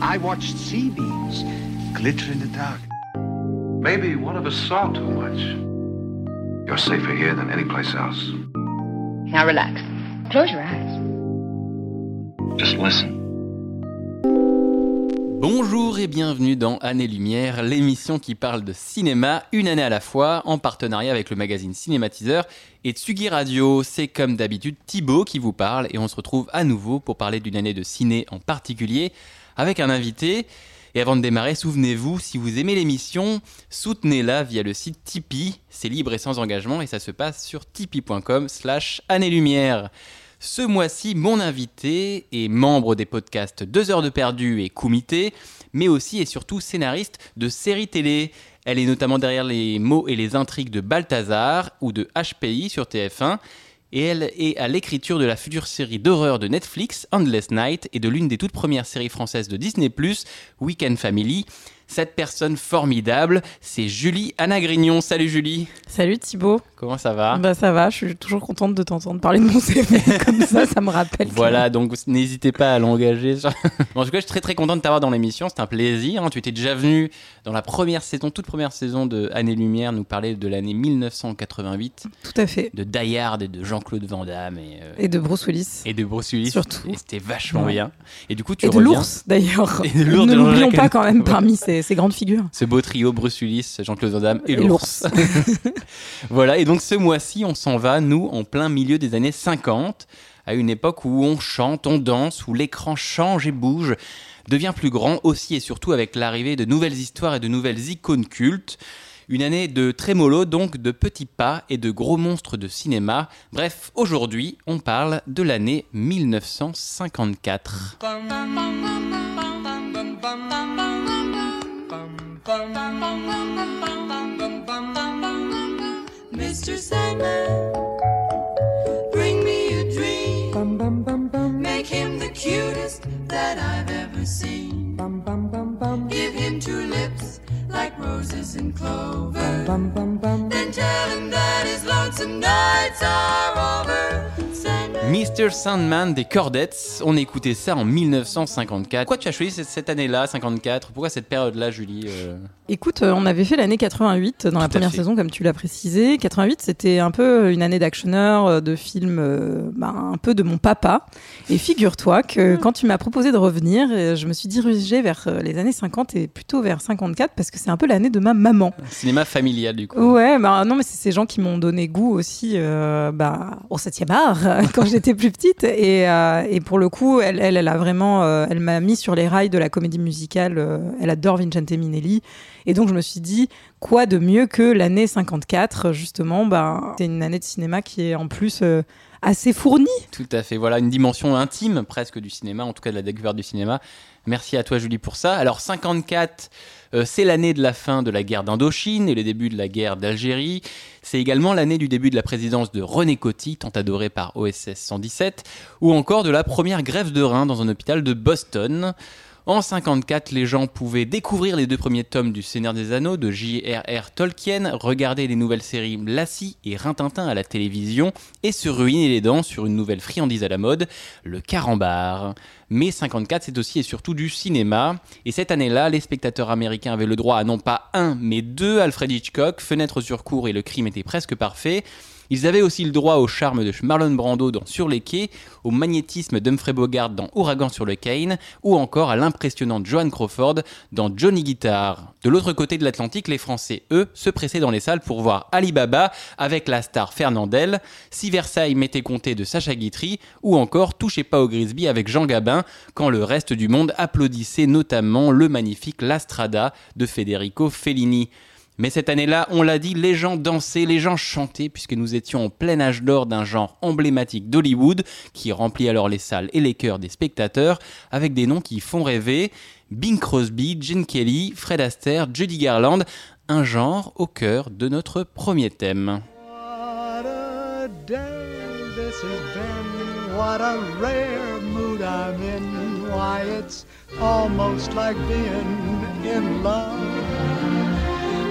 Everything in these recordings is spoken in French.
I watched sea beams glitter in the dark. Maybe one of us saw too much. You're safer here than any place else. Now relax. Close your eyes. Just listen. Bonjour et bienvenue dans Année-Lumière, l'émission qui parle de cinéma une année à la fois, en partenariat avec le magazine Cinématiseur et Tsugi Radio. C'est comme d'habitude Thibaut qui vous parle et on se retrouve à nouveau pour parler d'une année de ciné en particulier avec un invité. Et avant de démarrer, souvenez-vous, si vous aimez l'émission, soutenez-la via le site Tipeee. C'est libre et sans engagement et ça se passe sur tipeee.com slash année-lumière. Ce mois-ci, mon invité est membre des podcasts 2 heures de perdu et Kumité, mais aussi et surtout scénariste de séries télé. Elle est notamment derrière les mots et les intrigues de Balthazar ou de HPI sur TF1. Et elle est à l'écriture de la future série d'horreur de Netflix, Endless Night, et de l'une des toutes premières séries françaises de Disney+, Weekend Family. Cette personne formidable, c'est Julie Anna Grignon. Salut Julie. Salut Thibaut. Comment ça va? Bah ça va, je suis toujours contente de t'entendre parler de mon CV comme ça, ça me rappelle. Voilà, donc n'hésitez pas à l'engager. en tout cas, je suis très très content de t'avoir dans l'émission, c'est un plaisir. hein. Tu étais déjà venu dans la première saison, toute première saison de Année Lumière, nous parler de l'année 1988, Tout à fait. de Die Hard et de Jean-Claude Van Damme et, euh, Et de Bruce Willis. et de Bruce Willis. Surtout. Et c'était vachement Ouais. bien. Et du coup, tu Et de reviens. l'ours d'ailleurs. Et de l'ours ne de l'oublions pas quand même parmi ces, ces grandes figures. Ce beau trio, Bruce Willis, Jean-Claude Van Damme et, Et l'ours. voilà, et donc ce mois-ci, on s'en va, nous, en plein milieu des années 50, à une époque où on chante, on danse, où l'écran change et bouge, devient plus grand aussi et surtout avec l'arrivée de nouvelles histoires et de nouvelles icônes cultes. Une année de trémolo, donc de petits pas et de gros monstres de cinéma. Bref, aujourd'hui, on parle de l'année 1954. bum bum bum bum bum bum bum bum bum bum bum Mr. Sandman Bring me a dream bum bum bum bum Make him the cutest that I've ever seen bum bum bum bum Give him two lips like roses and clover bum bum bum Then tell him that his lonesome nights are over Mr. Sandman des Cordettes, on écoutait ça en 1954. Pourquoi tu as choisi cette, cette année-là, 54 Pourquoi cette période-là, Julie euh? Écoute, euh, on avait fait l'année 88 dans Tout la première fait. saison, comme tu l'as précisé. 88, c'était un peu une année d'actionneur, euh, de films, euh, bah, un peu de mon papa. Et figure-toi que quand tu m'as proposé de revenir, je me suis dirigée vers les années 50 et plutôt vers 54 parce que c'est un peu l'année de ma maman. Cinéma familial, du coup. Ouais, bah non, mais c'est ces gens qui m'ont donné goût aussi euh, bah, au 7e art quand j'étais plus petite. Et, euh, et pour le coup, elle, elle, a vraiment, euh, elle m'a mis sur les rails de la comédie musicale. euh, elle adore Vincente Minelli. Et donc, je me suis dit, quoi de mieux que l'année 54, justement bah, C'est une année de cinéma qui est en plus assez fournie. Tout à fait. Voilà, une dimension intime presque du cinéma, en tout cas de la découverte du cinéma. Merci à toi, Julie, pour ça. Alors, 54, euh, c'est l'année de la fin de la guerre d'Indochine et le début de la guerre d'Algérie. C'est également l'année du début de la présidence de René Coty, tant adoré par OSS 117, ou encore de la première grève de rein dans un hôpital de Boston. En 54, les gens pouvaient découvrir les deux premiers tomes du Seigneur des Anneaux de J.R.R. Tolkien, regarder les nouvelles séries Lassie et Rintintin à la télévision et se ruiner les dents sur une nouvelle friandise à la mode, le carambar. Mais 54, c'est aussi et surtout du cinéma. Et cette année-là, les spectateurs américains avaient le droit à non pas un, mais deux Alfred Hitchcock, Fenêtre sur cour et le crime était presque parfait. Ils avaient aussi le droit au charme de Marlon Brando dans Sur les quais, au magnétisme d'Humphrey Bogart dans Ouragan sur le Cane, ou encore à l'impressionnante Joan Crawford dans Johnny Guitar. De l'autre côté de l'Atlantique, les Français, eux, se pressaient dans les salles pour voir Alibaba avec la star Fernandel, Si Versailles m'était compté de Sacha Guitry, ou encore Touchez pas au Grisby avec Jean Gabin, quand le reste du monde applaudissait notamment le magnifique La Strada de Federico Fellini. Mais cette année-là, on l'a dit, les gens dansaient, les gens chantaient, puisque nous étions en plein âge d'or d'un genre emblématique d'Hollywood, qui remplit alors les salles et les cœurs des spectateurs, avec des noms qui font rêver. Bing Crosby, Gene Kelly, Fred Astaire, Judy Garland, un genre au cœur de notre premier thème. What a day this has been. What a rare mood I'm in. Why, it's almost like being in love.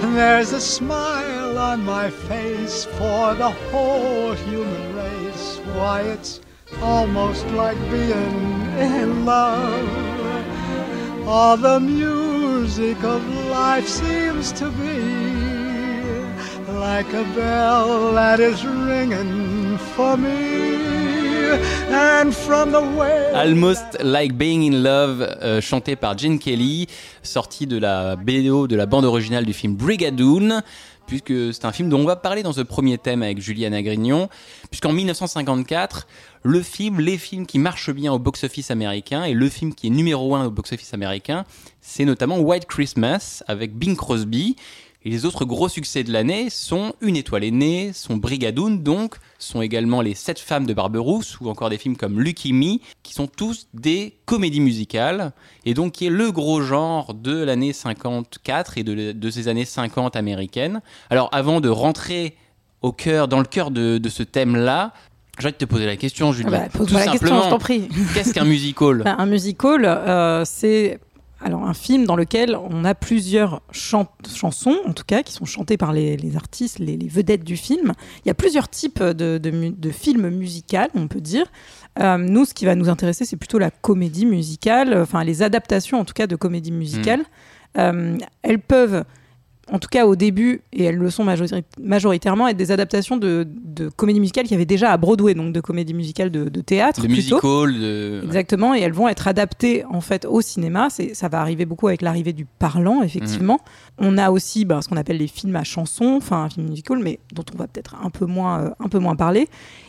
There's a smile on my face for the whole human race. Why, it's almost like being in love. all the music of life seems to be like a bell that is ringing for me. Almost Like Being in Love, euh, chanté par Gene Kelly, sorti de la BO de la bande originale du film Brigadoon, puisque c'est un film dont on va parler dans ce premier thème avec Juliane Agrignon, puisqu'en 1954, le film, les films qui marchent bien au box-office américain et le film qui est numéro un au box-office américain, c'est notamment White Christmas avec Bing Crosby. Et les autres gros succès de l'année sont Une étoile est née, sont Brigadoon donc, sont également Les Sept femmes de Barberousse ou encore des films comme Lucky Me, qui sont tous des comédies musicales et donc qui est le gros genre de l'année 54 et de, de ces années 50 américaines. Alors avant de rentrer au cœur, dans le cœur de, de ce thème-là, j'ai envie de te poser la question, Julie. Ah bah, pose-moi la question, je t'en prie. Qu'est-ce qu'un musical? Ben, un musical, euh, c'est alors un film dans lequel on a plusieurs chan- chansons, en tout cas, qui sont chantées par les, les artistes, les, les vedettes du film. Il y a plusieurs types de, de, mu- de films musicaux, on peut dire. Euh, nous, ce qui va nous intéresser, c'est plutôt la comédie musicale, enfin les adaptations, en tout cas, de comédie musicale. Euh, elles peuvent, en tout cas au début, et elles le sont majori- majoritairement, être des adaptations de, de comédie musicale qu'il y avait déjà à Broadway, donc de comédie musicale de, de théâtre. De musical, de... Exactement, et elles vont être adaptées en fait au cinéma. Ça va arriver beaucoup avec l'arrivée du parlant, effectivement. On a aussi ben, ce qu'on appelle les films à chansons, enfin un film musical, mais dont on va peut-être un peu moins, euh, un peu moins parler.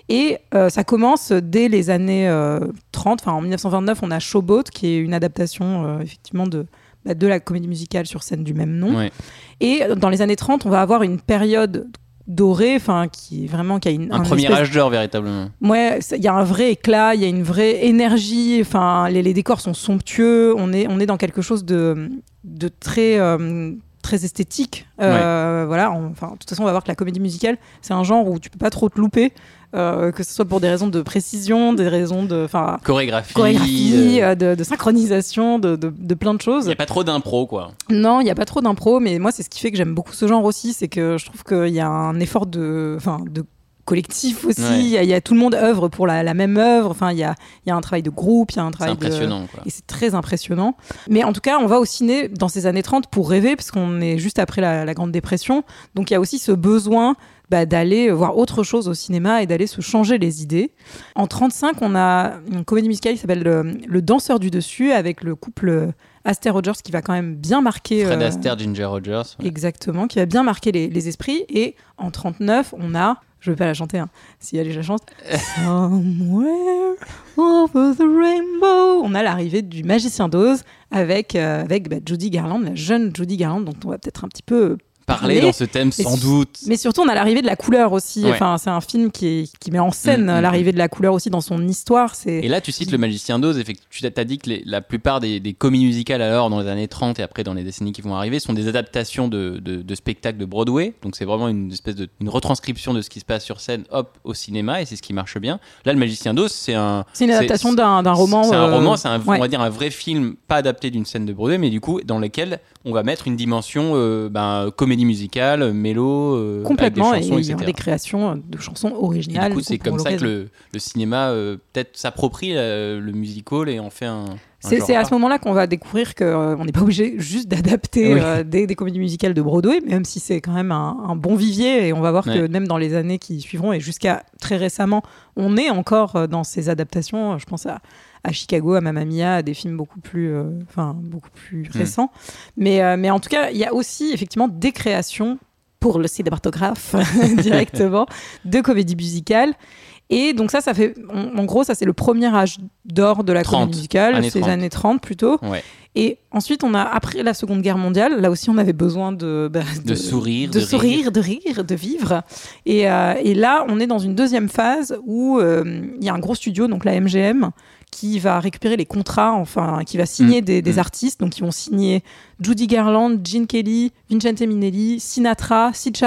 Et euh, ça commence dès les années euh, 30. Enfin, en 1929, on a Showboat, qui est une adaptation euh, effectivement de bah, de la comédie musicale sur scène du même nom. Ouais. Et dans les années 30, on va avoir une période dorée, enfin qui est vraiment qui a une Un un premier espèce âge d'or, véritablement. Ouais, il y a un vrai éclat, il y a une vraie énergie. Enfin, les, les décors sont somptueux. On est, on est dans quelque chose de, de très, euh, très esthétique. Euh, Voilà. on- Enfin, de toute façon, on va voir que la comédie musicale, c'est un genre où tu peux pas trop te louper, euh, que ce soit pour des raisons de précision, des raisons de, Chorégraphie. chorégraphie, euh, de, de synchronisation, de, de, de plein de Il choses. n'y a pas trop d'impro, quoi. Non, il n'y a pas trop d'impro, mais moi, c'est ce qui fait que j'aime beaucoup ce genre aussi, c'est que je trouve qu'il y a un effort de, enfin, de collectif aussi. Ouais. Il y, a- il y a tout le monde œuvre pour la, la même œuvre. Enfin, il y a, il y a un travail de groupe, il y a un C'est travail de- impressionnant, quoi. Et c'est très impressionnant. Mais en tout cas, on va au ciné dans ces années 30 pour rêver, parce qu'on est juste après la, la Grande Dépression. Donc il y a aussi ce besoin bah, d'aller voir autre chose au cinéma et d'aller se changer les idées. En 35, on a une comédie musicale qui s'appelle le, Le Danseur du Dessus, avec le couple Aster Rogers qui va quand même bien marquer... Fred euh, Astaire, Ginger Rogers. ouais. Exactement, qui va bien marquer les, les esprits. Et en 39, on a, je vais pas la chanter, hein, si elle est la chante, Somewhere over the rainbow. On a l'arrivée du magicien d'Oz avec, euh, avec bah, Judy Garland, la jeune Judy Garland, dont on va peut-être un petit peu Parler dans ce thème, sans doute. Mais surtout, on a l'arrivée de la couleur aussi. Ouais. Enfin, c'est un film qui, est- qui met en scène Mm, mm, l'arrivée de la couleur aussi dans son histoire. C'est Et là, tu cites le magicien d'Oz. Tu as dit que les- la plupart des, des comédies musicales, alors, dans les années 30 et après dans les décennies qui vont arriver, sont des adaptations de, de- de spectacles de Broadway. Donc, c'est vraiment une espèce de une retranscription de ce qui se passe sur scène, hop, au cinéma, et c'est ce qui marche bien. Là, le magicien d'Oz, c'est un. c'est une adaptation d'un d'un roman. C'est un euh, roman, c'est un, ouais. on va dire un vrai film, pas adapté d'une scène de Broadway, mais du coup, dans lequel on va mettre une dimension euh, ben, comédie musicale, mélo, euh, Complètement, avec des chansons, et il y etc. des créations de chansons Et originales. du coup, c'est comme ça que le, le cinéma euh, peut-être s'approprie euh, le musical et en fait un. C'est à ce moment-là qu'on va découvrir qu'on n'est pas obligé juste d'adapter Oui. euh, des, des comédies musicales de Broadway, même si c'est quand même un, un bon vivier. Et on va voir que même dans les années qui suivront et jusqu'à très récemment, on est encore euh, dans ces adaptations. Je pense à, à Chicago, à Mamma Mia, à des films beaucoup plus, euh, enfin beaucoup plus Mm. récents. Mais, euh, mais en tout cas, il y a aussi effectivement des créations pour le cinématographe directement de comédies musicales. Et donc ça, ça fait, en, gros, ça c'est le premier âge d'or de la 30, comédie musicale, années ces 30. années 30 plutôt. Ouais. Et ensuite, on a après la Seconde Guerre mondiale, là aussi, on avait besoin de bah, De sourire, de, de sourire, rire. de rire, de vivre. Et, euh, et là, on est dans une deuxième phase où euh, il y a un gros studio, donc la MGM, qui va récupérer les contrats, enfin, qui va signer Mm, des, des mm. artistes. Donc, ils vont signer Judy Garland, Gene Kelly, Vincente Minnelli, Sinatra, Sid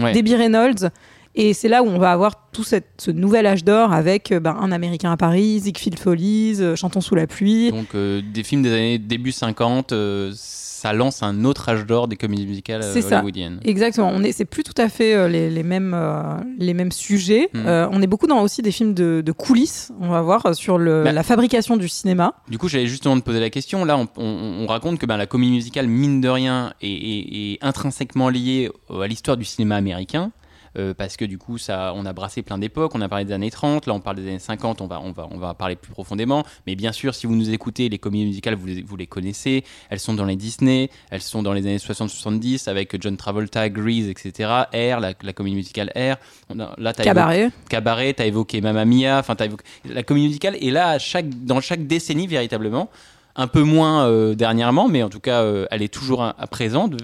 Ouais. Debbie Reynolds. Et c'est là où on va avoir tout cette- ce nouvel âge d'or avec euh, ben, Un Américain à Paris, Ziegfeld Follies, euh, Chantons sous la pluie. Donc euh, des films des années début 50, euh, ça lance un autre âge d'or des comédies musicales euh, C'est ça. hollywoodiennes. Exactement. On est, c'est plus tout à fait euh, les, les mêmes, euh, les mêmes sujets. Hmm. Euh, on est beaucoup dans aussi des films de, de coulisses. On va voir sur le, Bah. la fabrication du cinéma. Du coup, j'allais justement te poser la question. Là, on, on- on raconte que ben, la comédie musicale, mine de rien, est, est- est intrinsèquement liée à l'histoire du cinéma américain. Euh, parce que du coup, ça, on a brassé plein d'époques. On a parlé des années 30, là on parle des années 50. On va, on va, on va parler plus profondément. Mais bien sûr, si vous nous écoutez, les comédies musicales, vous les, vous les connaissez. Elles sont dans les Disney, elles sont dans les années 60-70 avec John Travolta, Grease, etc. Air, la, la comédie musicale Air. On a- là, t'as évoqué- Cabaret. Cabaret, t'as évoqué Mamma Mia, enfin t'as évoqué la comédie musicale est là à chaque, dans chaque décennie véritablement. Un peu moins euh, dernièrement, mais en tout cas, euh, elle est toujours à,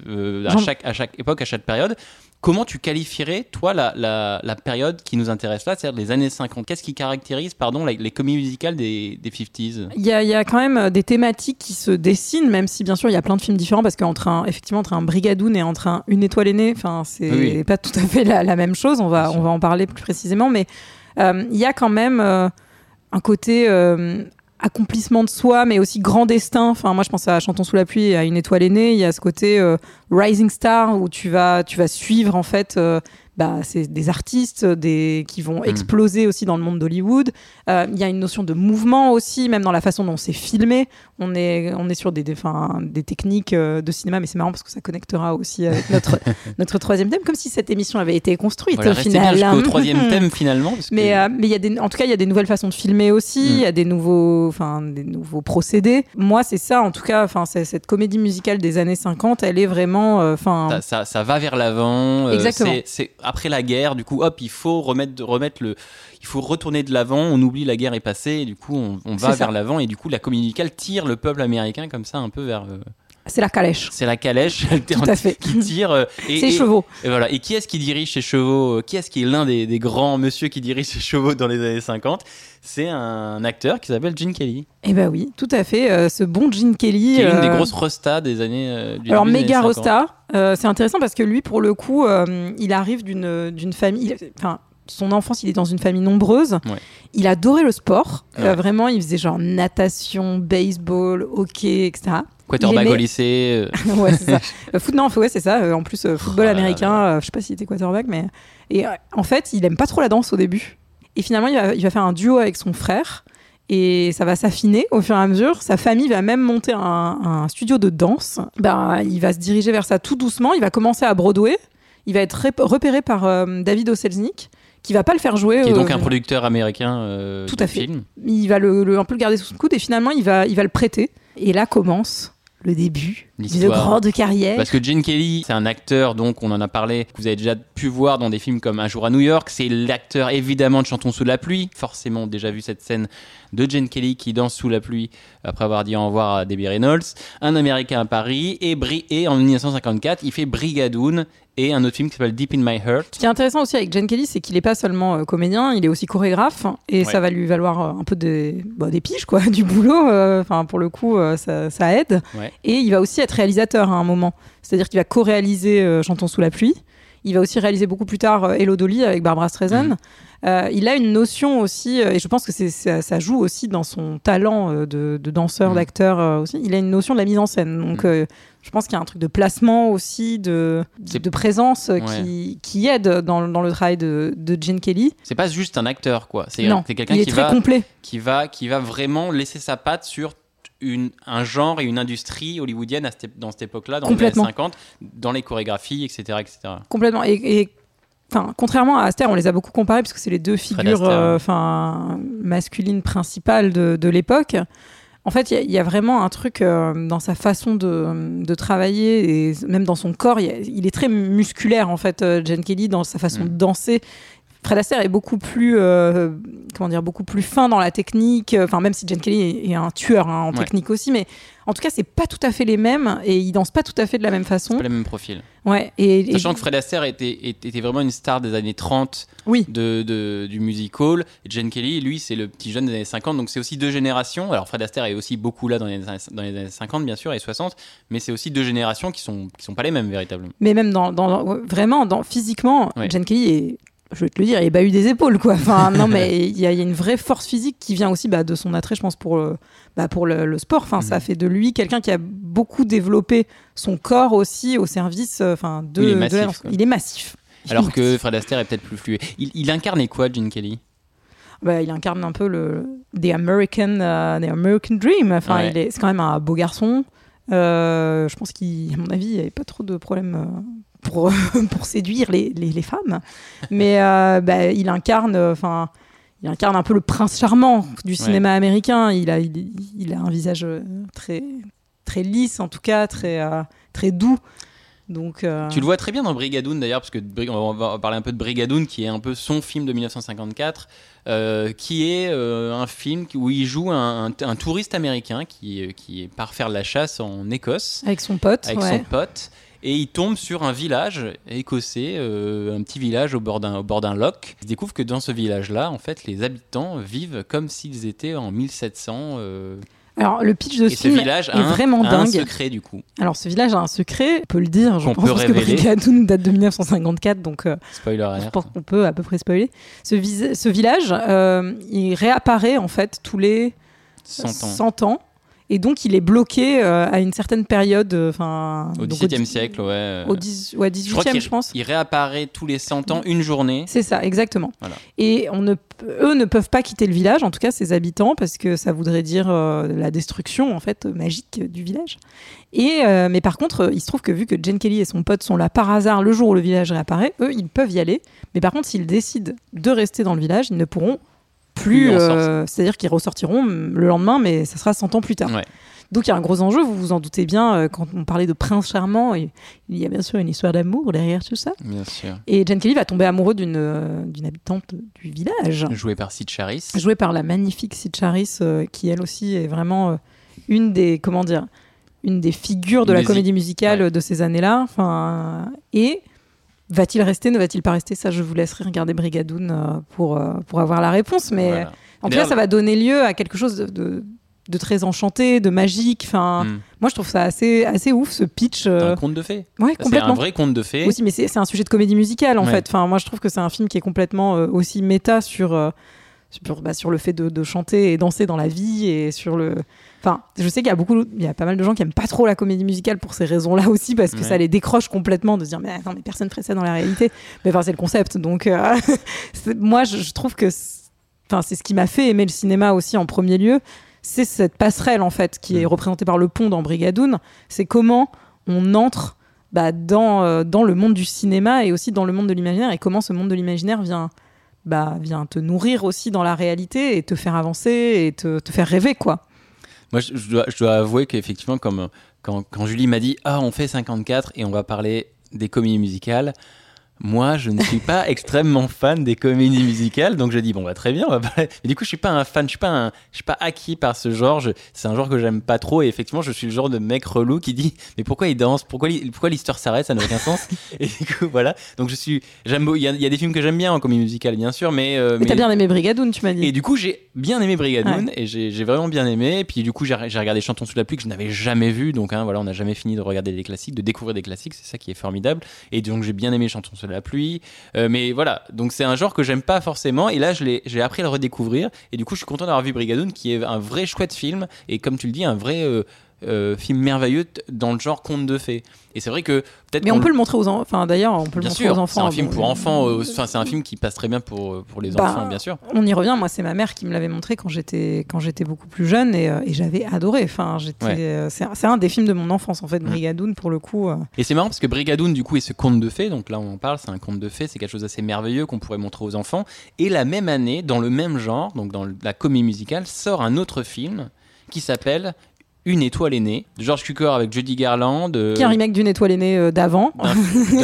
euh, chaque, à chaque époque, à chaque période. Comment tu qualifierais, toi, la, la, la période qui nous intéresse là, c'est-à-dire les années 50 Qu'est-ce qui caractérise, pardon, la- les comédies musicales des, des 50s Il y, a, il y a quand même euh, des thématiques qui se dessinent, même si bien sûr il y a plein de films différents, parce qu'entre un, effectivement, entre un Brigadoon et entre un Une étoile aînée, enfin, c'est Oui. pas tout à fait la, la même chose. On va, on va en parler plus précisément, mais euh, il y a quand même euh, un côté euh, accomplissement de soi, mais aussi grand destin. Enfin, moi, je pense à Chantons sous la pluie à Une étoile aînée. Il y a ce côté euh, rising star où tu vas, tu vas suivre en fait. euh, bah, c'est des artistes des, qui vont exploser aussi dans le monde d'Hollywood. Euh, Il y a une notion de mouvement aussi, même dans la façon dont c'est filmé. On est, on est sur des, des, enfin, des techniques euh, de cinéma, mais c'est marrant parce que ça connectera aussi avec notre, notre troisième thème, comme si cette émission avait été construite Voilà, au final. bien jusqu'au troisième thème finalement. parce que- Mais euh, mais il y a des, en tout cas, il y a des nouvelles façons de filmer aussi. Mm. Il y a des nouveaux, enfin, des nouveaux procédés. Moi, c'est ça, en tout cas. Cette comédie musicale des années 50, elle est vraiment, euh, enfin, ça, ça, ça va vers l'avant. Exactement. Après la guerre, du coup, hop, il faut remettre, remettre le, il faut retourner de l'avant. On oublie la guerre est passée, et du coup, on, on va vers l'avant, et du coup, la musicale tire le peuple américain comme ça un peu vers. C'est la calèche. c'est la calèche Tout à fait. qui tire. euh, et, C'est et- chevaux. Et voilà. Et qui est-ce qui dirige ces chevaux euh, Qui est-ce qui est l'un des, des grands monsieur qui dirige ces chevaux dans les années 50 C'est un acteur qui s'appelle Gene Kelly, Eh ben oui, tout à fait. euh, ce bon Gene Kelly. qui est une des euh, grosses restas des années. du Alors méga années 50. rosta, euh, c'est intéressant parce que lui, pour le coup, il arrive d'une d'une famille. Enfin, son enfance, il est dans une famille nombreuse. Ouais. Il adorait le sport. Euh, Ouais. vraiment, il faisait genre natation, baseball, hockey, etc. Quarterback aimait- au lycée. euh, ouais, c'est ça. Euh, foot, non, ouais, c'est ça. Euh, en plus, euh, football Oh là américain, euh, je sais pas s'il était quarterback, mais. Et euh, en fait, il aime pas trop la danse au début. Et finalement, il va, il va faire un duo avec son frère. Et ça va s'affiner au fur et à mesure. Sa famille va même monter un, un studio de danse. Ben, il va se diriger vers ça tout doucement. Il va commencer à Broadway. Il va être repéré par euh, David Oselznick, qui va pas le faire jouer. qui est euh, donc un producteur américain euh, Tout à fait. film. il va le, le- un peu le garder sous son coude et finalement il va, il va le prêter. Et là commence le début d'une grande carrière. Parce que Gene Kelly, c'est un acteur, donc on en a parlé, que vous avez déjà pu voir dans des films comme Un jour à New York. C'est l'acteur évidemment de Chantons sous la pluie. Forcément déjà vu cette scène de Gene Kelly qui danse sous la pluie après avoir dit au revoir à Debbie Reynolds. Un Américain à Paris et, Bri- et en 1954, il fait Brigadoon et un autre film qui s'appelle Deep in My Heart. Ce qui est intéressant aussi avec Jen Kelly, c'est qu'il n'est pas seulement euh, comédien, il est aussi chorégraphe et Ouais. ça va lui valoir euh, un peu des, bah, des piges, quoi, du boulot. euh, Enfin, pour le coup, ça, ça aide. Ouais. Et il va aussi être réalisateur à un moment. C'est-à-dire qu'il va co-réaliser Chantons sous la pluie. Il va aussi réaliser beaucoup plus tard euh, Hello Dolly avec Barbara Streisand. Mhm. Euh, il a une notion aussi, euh, et je pense que ça, ça joue aussi dans son talent de, de danseur, Mhm. d'acteur aussi. Il a une notion de la mise en scène. Donc, Mhm. euh, je pense qu'il y a un truc de placement aussi, de, de présence Ouais. qui, qui aide dans, dans le travail de, de Gene Kelly. C'est pas juste un acteur, quoi. C'est quelqu'un qui va, complet. qui, va, qui va vraiment laisser sa patte sur une, un genre et une industrie hollywoodienne à cette- dans cette époque-là, dans les années Complètement. 50, dans les chorégraphies, etc. etc. Complètement. Et, et, enfin, contrairement à Aster, on les a beaucoup comparés parce que c'est les deux figures Astaire. euh, masculines principales de, de l'époque. En fait, il y a- il y, a vraiment un truc euh, dans sa façon de, de travailler et même dans son corps. Il, y a- il est très musculaire, en fait, euh, Jen Kelly, dans sa façon Mm. de danser. Fred Astaire est beaucoup plus, euh, comment dire, beaucoup plus fin dans la technique. Enfin, même si Jen Kelly est, est un tueur hein, en Ouais. technique aussi, mais en tout cas, c'est pas tout à fait les mêmes et ils dansent pas tout à fait de la même façon. pas le même profil. Ouais. Et, et- Sachant que Fred Astaire était, était, vraiment une star des années 30 oui. de, de- du musical. Et Gene Kelly, lui, c'est le petit jeune des années 50. Donc c'est aussi deux générations. Alors Fred Astaire est aussi beaucoup là dans les, années- dans les années 50, bien sûr, et 60. Mais c'est aussi deux générations qui sont, qui sont pas les mêmes véritablement. Mais même dans, vraiment, dans, physiquement, Ouais. Jen Kelly est je vais te le dire, il a eu des épaules, quoi. Enfin, non, mais il y, a il y a une vraie force physique qui vient aussi bah, de son attrait, je pense, pour, le- bah, pour le, le sport. Enfin, ça Mhm. fait de lui quelqu'un qui a beaucoup développé son corps aussi au service euh, enfin, de, Il est massif. Il est massif. Alors que Fred Astaire est peut-être plus fluide. Il, il incarnait quoi, Gene Kelly? Bah, il incarne un peu le the American, euh, the American Dream. Enfin, Ouais. il est, c'est quand même un beau garçon. Euh, je pense qu'à mon avis, il n'y avait pas trop de problèmes pour, pour séduire les, les, les femmes. Mais euh, bah, il incarne, euh, enfin, il incarne un peu le prince charmant du cinéma américain. Il a, il, il a un visage euh, très, très lisse, en tout cas, très, euh, très doux. Donc, euh, Tu le vois très bien dans Brigadoon d'ailleurs, parce que on va parler un peu de Brigadoon, qui est un peu son film de 1954, euh, qui est euh, un film où il joue un, un- un touriste américain qui, qui part faire de la chasse en Écosse avec son pote. avec ouais. son pote. Et il tombe sur un village écossais, euh, un petit village au bord d'un loch. Il découvre que dans ce village-là, en fait, les habitants vivent comme s'ils étaient en 1700. euh, Alors, le pitch de et ce ce film village est un, vraiment a un dingue. secret du coup. Alors, ce village a un secret, on peut le dire, je Qu'on pense, peut parce que révéler. Brigadoon date de 1954, donc euh, Spoiler je pense qu'on peut à peu près spoiler. Ce, ce village, euh, il réapparaît en fait tous les 100 ans. 100 ans, et donc il est bloqué euh, à une certaine période, euh, enfin Au XVIIe dix- siècle, ouais. au 10 ouais, Je crois 18e, qu'il je pense. il réapparaît tous les 100 ans, une journée. C'est ça, exactement. Voilà. Et on ne, eux ne peuvent pas quitter le village, en tout cas ses habitants, parce que ça voudrait dire euh, la destruction en fait magique du village. Et euh, mais par contre, euh, il se trouve que vu que Jane Kelly et son pote sont là par hasard le jour où le village réapparaît, eux ils peuvent y aller. Mais par contre, s'ils décident de rester dans le village, ils ne pourront plus. Euh, C'est-à-dire qu'ils ressortiront le lendemain, mais ça sera 100 ans plus tard. Ouais. Donc il y a un gros enjeu, vous vous en doutez bien, euh, quand on parlait de prince charmant, il y a bien sûr une histoire d'amour derrière tout ça. Bien sûr. Et Jane Kelly va tomber amoureux d'une euh, habitante du village, Joué par Sid Charis. jouée par la magnifique Sid Charis, euh, qui elle aussi est vraiment euh, une des comment dire, une des figures de la comédie musicale ouais. de ces années-là. Enfin, et va-t-il rester, ne va-t-il pas rester? Ça, je vous laisserai regarder Brigadoon euh, pour euh, pour avoir la réponse. Mais Voilà. en tout cas, ça va donner lieu à quelque chose de, de, de très enchanté, de magique. Enfin, Hmm. moi, je trouve ça assez assez ouf ce pitch. euh, Un conte de fées. ouais, C'est un complètement vrai conte de fées. aussi, mais c'est c'est un sujet de comédie musicale en Ouais. fait. Enfin, moi, je trouve que c'est un film qui est complètement euh, aussi méta sur euh, sur, bah, sur le fait de, de chanter et danser dans la vie et sur le. Enfin, je sais qu'il y a beaucoup, il y a pas mal de gens qui aiment pas trop la comédie musicale pour ces raisons-là aussi parce que Ouais. ça les décroche complètement de se dire mais attends mais personne ferait ça dans la réalité. mais enfin c'est le concept donc euh, moi je, je trouve que c'est- enfin c'est ce qui m'a fait aimer le cinéma aussi en premier lieu c'est cette passerelle en fait qui est Mm. représentée par le pont dans Brigadoon c'est comment on entre bah, dans, euh, dans le monde du cinéma et aussi dans le monde de l'imaginaire et comment ce monde de l'imaginaire vient, bah, vient te nourrir aussi dans la réalité et te faire avancer et te, te faire rêver quoi. Moi, je, je dois, je dois avouer qu'effectivement, comme quand, quand Julie m'a dit Ah, on fait 54 et on va parler des comédies musicales. Moi, je ne suis pas extrêmement fan des comédies musicales, donc je dis bon bah très bien. On va parler. Mais du coup, je suis pas un fan, je suis pas un, je suis pas acquis par ce genre. C'est un genre que j'aime pas trop et effectivement, je suis le genre de mec relou qui dit mais pourquoi il danse, pourquoi l'histoire s'arrête, ça n'a aucun sens. et du coup, voilà. Donc je suis, j'aime, beau- il y, a- il y a des films que j'aime bien en comédie musicale, bien sûr, mais euh, Mais t'as bien aimé Brigadoon, tu m'as dit. et du coup, j'ai bien aimé Brigadoon et j'ai j'ai vraiment bien aimé. Et puis du coup, j'ai j'ai regardé Chantons sous la pluie que je n'avais jamais vu. Donc hein, voilà, on n'a jamais fini de regarder des classiques, de découvrir des classiques. C'est ça qui est formidable. Et donc j'ai bien aimé Chantons sous la pluie. Euh, mais voilà, donc c'est un genre que j'aime pas forcément. Et là, je l'ai- j'ai appris à le redécouvrir. Et du coup, je suis content d'avoir vu Brigadoon, qui est un vrai chouette film. Et comme tu le dis, un vrai euh, euh, film merveilleux dans le genre conte de fées. Et c'est vrai que peut-être Mais on peut le montrer aux enfants. Enfin, d'ailleurs, on peut le montrer sûr, aux c'est enfants. un film Bon, pour enfants. euh, Enfin, c'est un film qui passe très bien pour, pour les Bah, enfants, bien sûr. On y revient. Moi, c'est ma mère qui me l'avait montré quand j'étais quand j'étais beaucoup plus jeune et, euh, et j'avais adoré. Enfin, j'étais. Ouais. euh, c'est un- c'est des films de mon enfance en fait. Brigadoon pour le coup. euh. Et c'est marrant parce que Brigadoon, du coup, est ce conte de fées. Donc là, on en parle, c'est un conte de fées. C'est quelque chose d'assez merveilleux qu'on pourrait montrer aux enfants. Et la même année, dans le même genre, donc dans la comédie musicale, sort un autre film qui s'appelle Une étoile est née, de George Cukor avec Judy Garland. euh, Qui est un remake d'une étoile aînée euh, d'avant.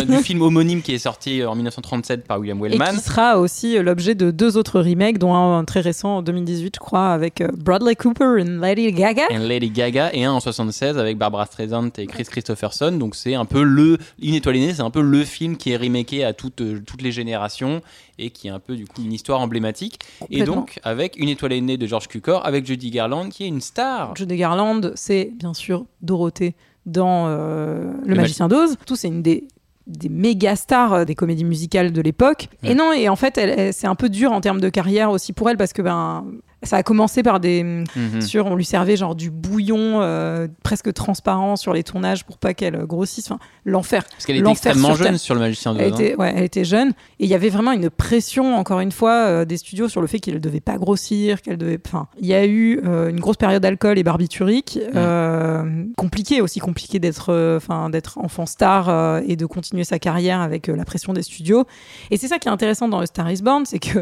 du film homonyme qui est sorti en 1937 par William Et Wellman. qui sera aussi euh, l'objet de deux autres remakes, dont un, très récent en 2018, je crois, avec euh, Bradley Cooper et Lady Gaga. Et Lady Gaga et un en 76 avec Barbara Streisand et Chris Christopherson. Donc c'est un peu le Une étoile est née, c'est un peu le film qui est remaké à toutes, euh, toutes les générations et qui est un peu du coup une histoire emblématique. Et donc avec Une étoile est née de George Cukor avec Judy Garland qui est une star. Judy Garland, c'est bien sûr Dorothée dans euh, Le, Le Magicien d'Oz. Tout, c'est une des des méga stars euh, des comédies musicales de l'époque. Ouais. Et non, et en fait, elle, elle- c'est un peu dur en termes de carrière aussi pour elle parce que ben, ça a commencé par des. Mhm. Sur, on lui servait genre du bouillon euh, presque transparent sur les tournages pour pas qu'elle grossisse. Enfin, l'enfer. Parce qu'elle était extrêmement sur jeune sur le Magicien de Elle était, ouais, elle était jeune et il y avait vraiment une pression, encore une fois, euh, des studios sur le fait qu'elle ne devait pas grossir, qu'elle devait. Enfin, il y a eu euh, une grosse période d'alcool et barbiturique, euh, compliqué aussi, compliqué d'être, euh, enfin, d'être enfant star euh, et de continuer sa carrière avec euh, la pression des studios. Et c'est ça qui est intéressant dans le Star Is Born, c'est que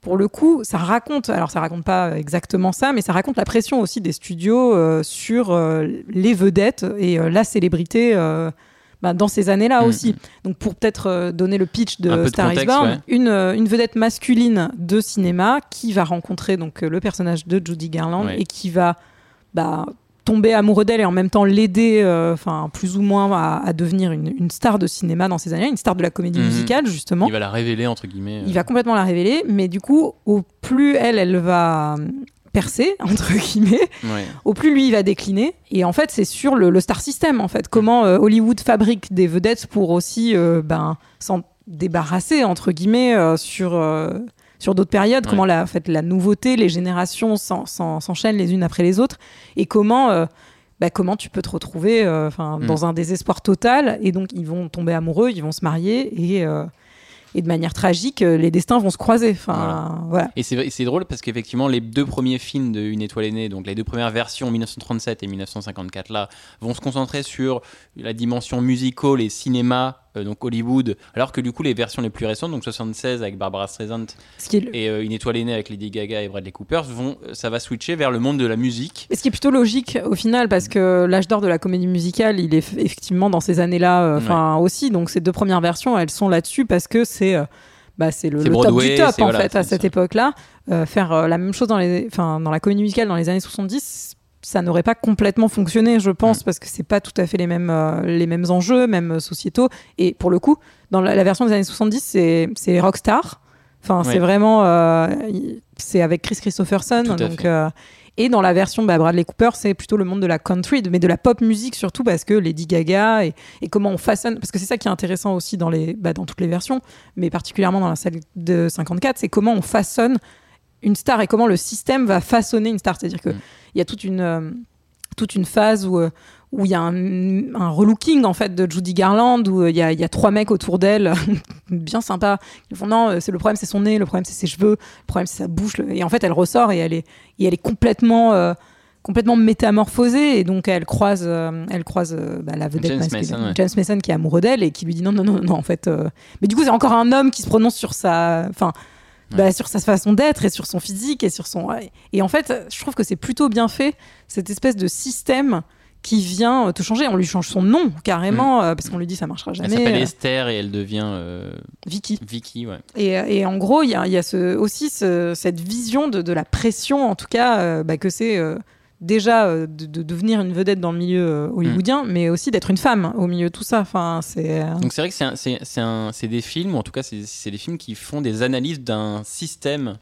pour le coup, ça raconte, alors ça raconte pas exactement ça, mais ça raconte la pression aussi des studios euh, sur euh, les vedettes et euh, la célébrité bah, dans ces années-là Mm. aussi. Donc pour peut-être donner le pitch de de Star Is Born, ouais. une, une vedette masculine de cinéma qui va rencontrer donc le personnage de Judy Garland Ouais. et qui va bah, tomber amoureux d'elle et en même temps l'aider, euh, enfin plus ou moins à, à devenir une, une star de cinéma dans ces années, une star de la comédie Mhm. musicale justement. Il va la révéler, entre guillemets. Il va complètement la révéler, mais du coup, au plus elle, elle va euh, percer, entre guillemets, euh, ouais. au plus lui, il va décliner. Et en fait, c'est sur le, le star system, en fait. Comment euh, Hollywood fabrique des vedettes pour aussi euh, ben, s'en débarrasser, entre guillemets, euh, sur... sur d'autres périodes, Ouais. comment la, en fait, la nouveauté, les générations s'en- s'en- s'enchaînent les unes après les autres, et comment, euh, bah, comment tu peux te retrouver euh, Mm. dans un désespoir total, et donc ils vont tomber amoureux, ils vont se marier, et, euh, et de manière tragique, les destins vont se croiser. Enfin, voilà. Et c'est drôle parce qu'effectivement, les deux premiers films de Une étoile est née, donc les deux premières versions, 1937 et 1954, là, vont se concentrer sur la dimension musical et cinéma, euh, donc Hollywood, alors que du coup, les versions les plus récentes, donc 76 avec Barbara Streisand le- et euh, Une étoile est née avec Lady Gaga et Bradley Cooper, vont, ça va switcher vers le monde de la musique. Mais ce qui est plutôt logique au final, parce que l'âge d'or de la comédie musicale, il est effectivement dans ces années-là, euh, aussi. Donc ces deux premières versions, elles sont là-dessus parce que c'est euh, bah, c'est le, top du top en voilà, fait à cette époque-là. Euh, faire euh, la même chose dans les, dans la comédie musicale dans les années 70. Ça n'aurait pas complètement fonctionné, je pense, parce que c'est pas tout à fait les mêmes, euh, les mêmes enjeux, même euh, sociétaux. Et pour le coup, dans la, la version des années 70, c'est c'est les rockstars. Enfin, Ouais. c'est vraiment, euh, c'est avec Chris Christopherson. Donc, euh, et dans la version bah, Bradley Cooper, c'est plutôt le monde de la country, mais de la pop musique surtout parce que Lady Gaga et, et comment on façonne. Parce que c'est ça qui est intéressant aussi dans, les, bah, dans toutes les versions, mais particulièrement dans la celle de 54, c'est comment on façonne une star et comment le système va façonner une star. C'est-à-dire qu'il Mm. y a toute une, euh, toute une phase où. euh, où il y a un, un relooking en fait de Judy Garland où euh, il y, a, il y a trois mecs autour d'elle bien sympa ils font non c'est le problème c'est son nez le problème c'est ses cheveux le problème c'est sa bouche le- et en fait elle ressort et elle est et elle est complètement euh, complètement métamorphosée et donc elle croise euh, elle croise euh, bah, la vedette James masculine Mason, ouais. James Mason qui est amoureux d'elle et qui lui dit non non non non en fait mais du coup c'est encore un homme qui se prononce sur sa enfin bah, sur sa façon d'être et sur son physique et sur son et en fait je trouve que c'est plutôt bien fait cette espèce de système qui vient euh, te changer. On lui change son nom carrément euh, parce qu'on lui dit ça marchera Elle jamais s'appelle euh, Esther et elle devient euh, Vicky. Vicky, ouais. et, et en gros, il y a, y a ce, aussi ce- cette vision de, de la pression, en tout cas, euh, bah, que c'est déjà euh, de, de devenir une vedette dans le milieu euh, hollywoodien, mais aussi d'être une femme au milieu de tout ça. Enfin, c'est euh, Donc c'est vrai que c'est un- c'est c'est un- c'est des films, ou en tout cas c'est c'est des films qui font des analyses d'un système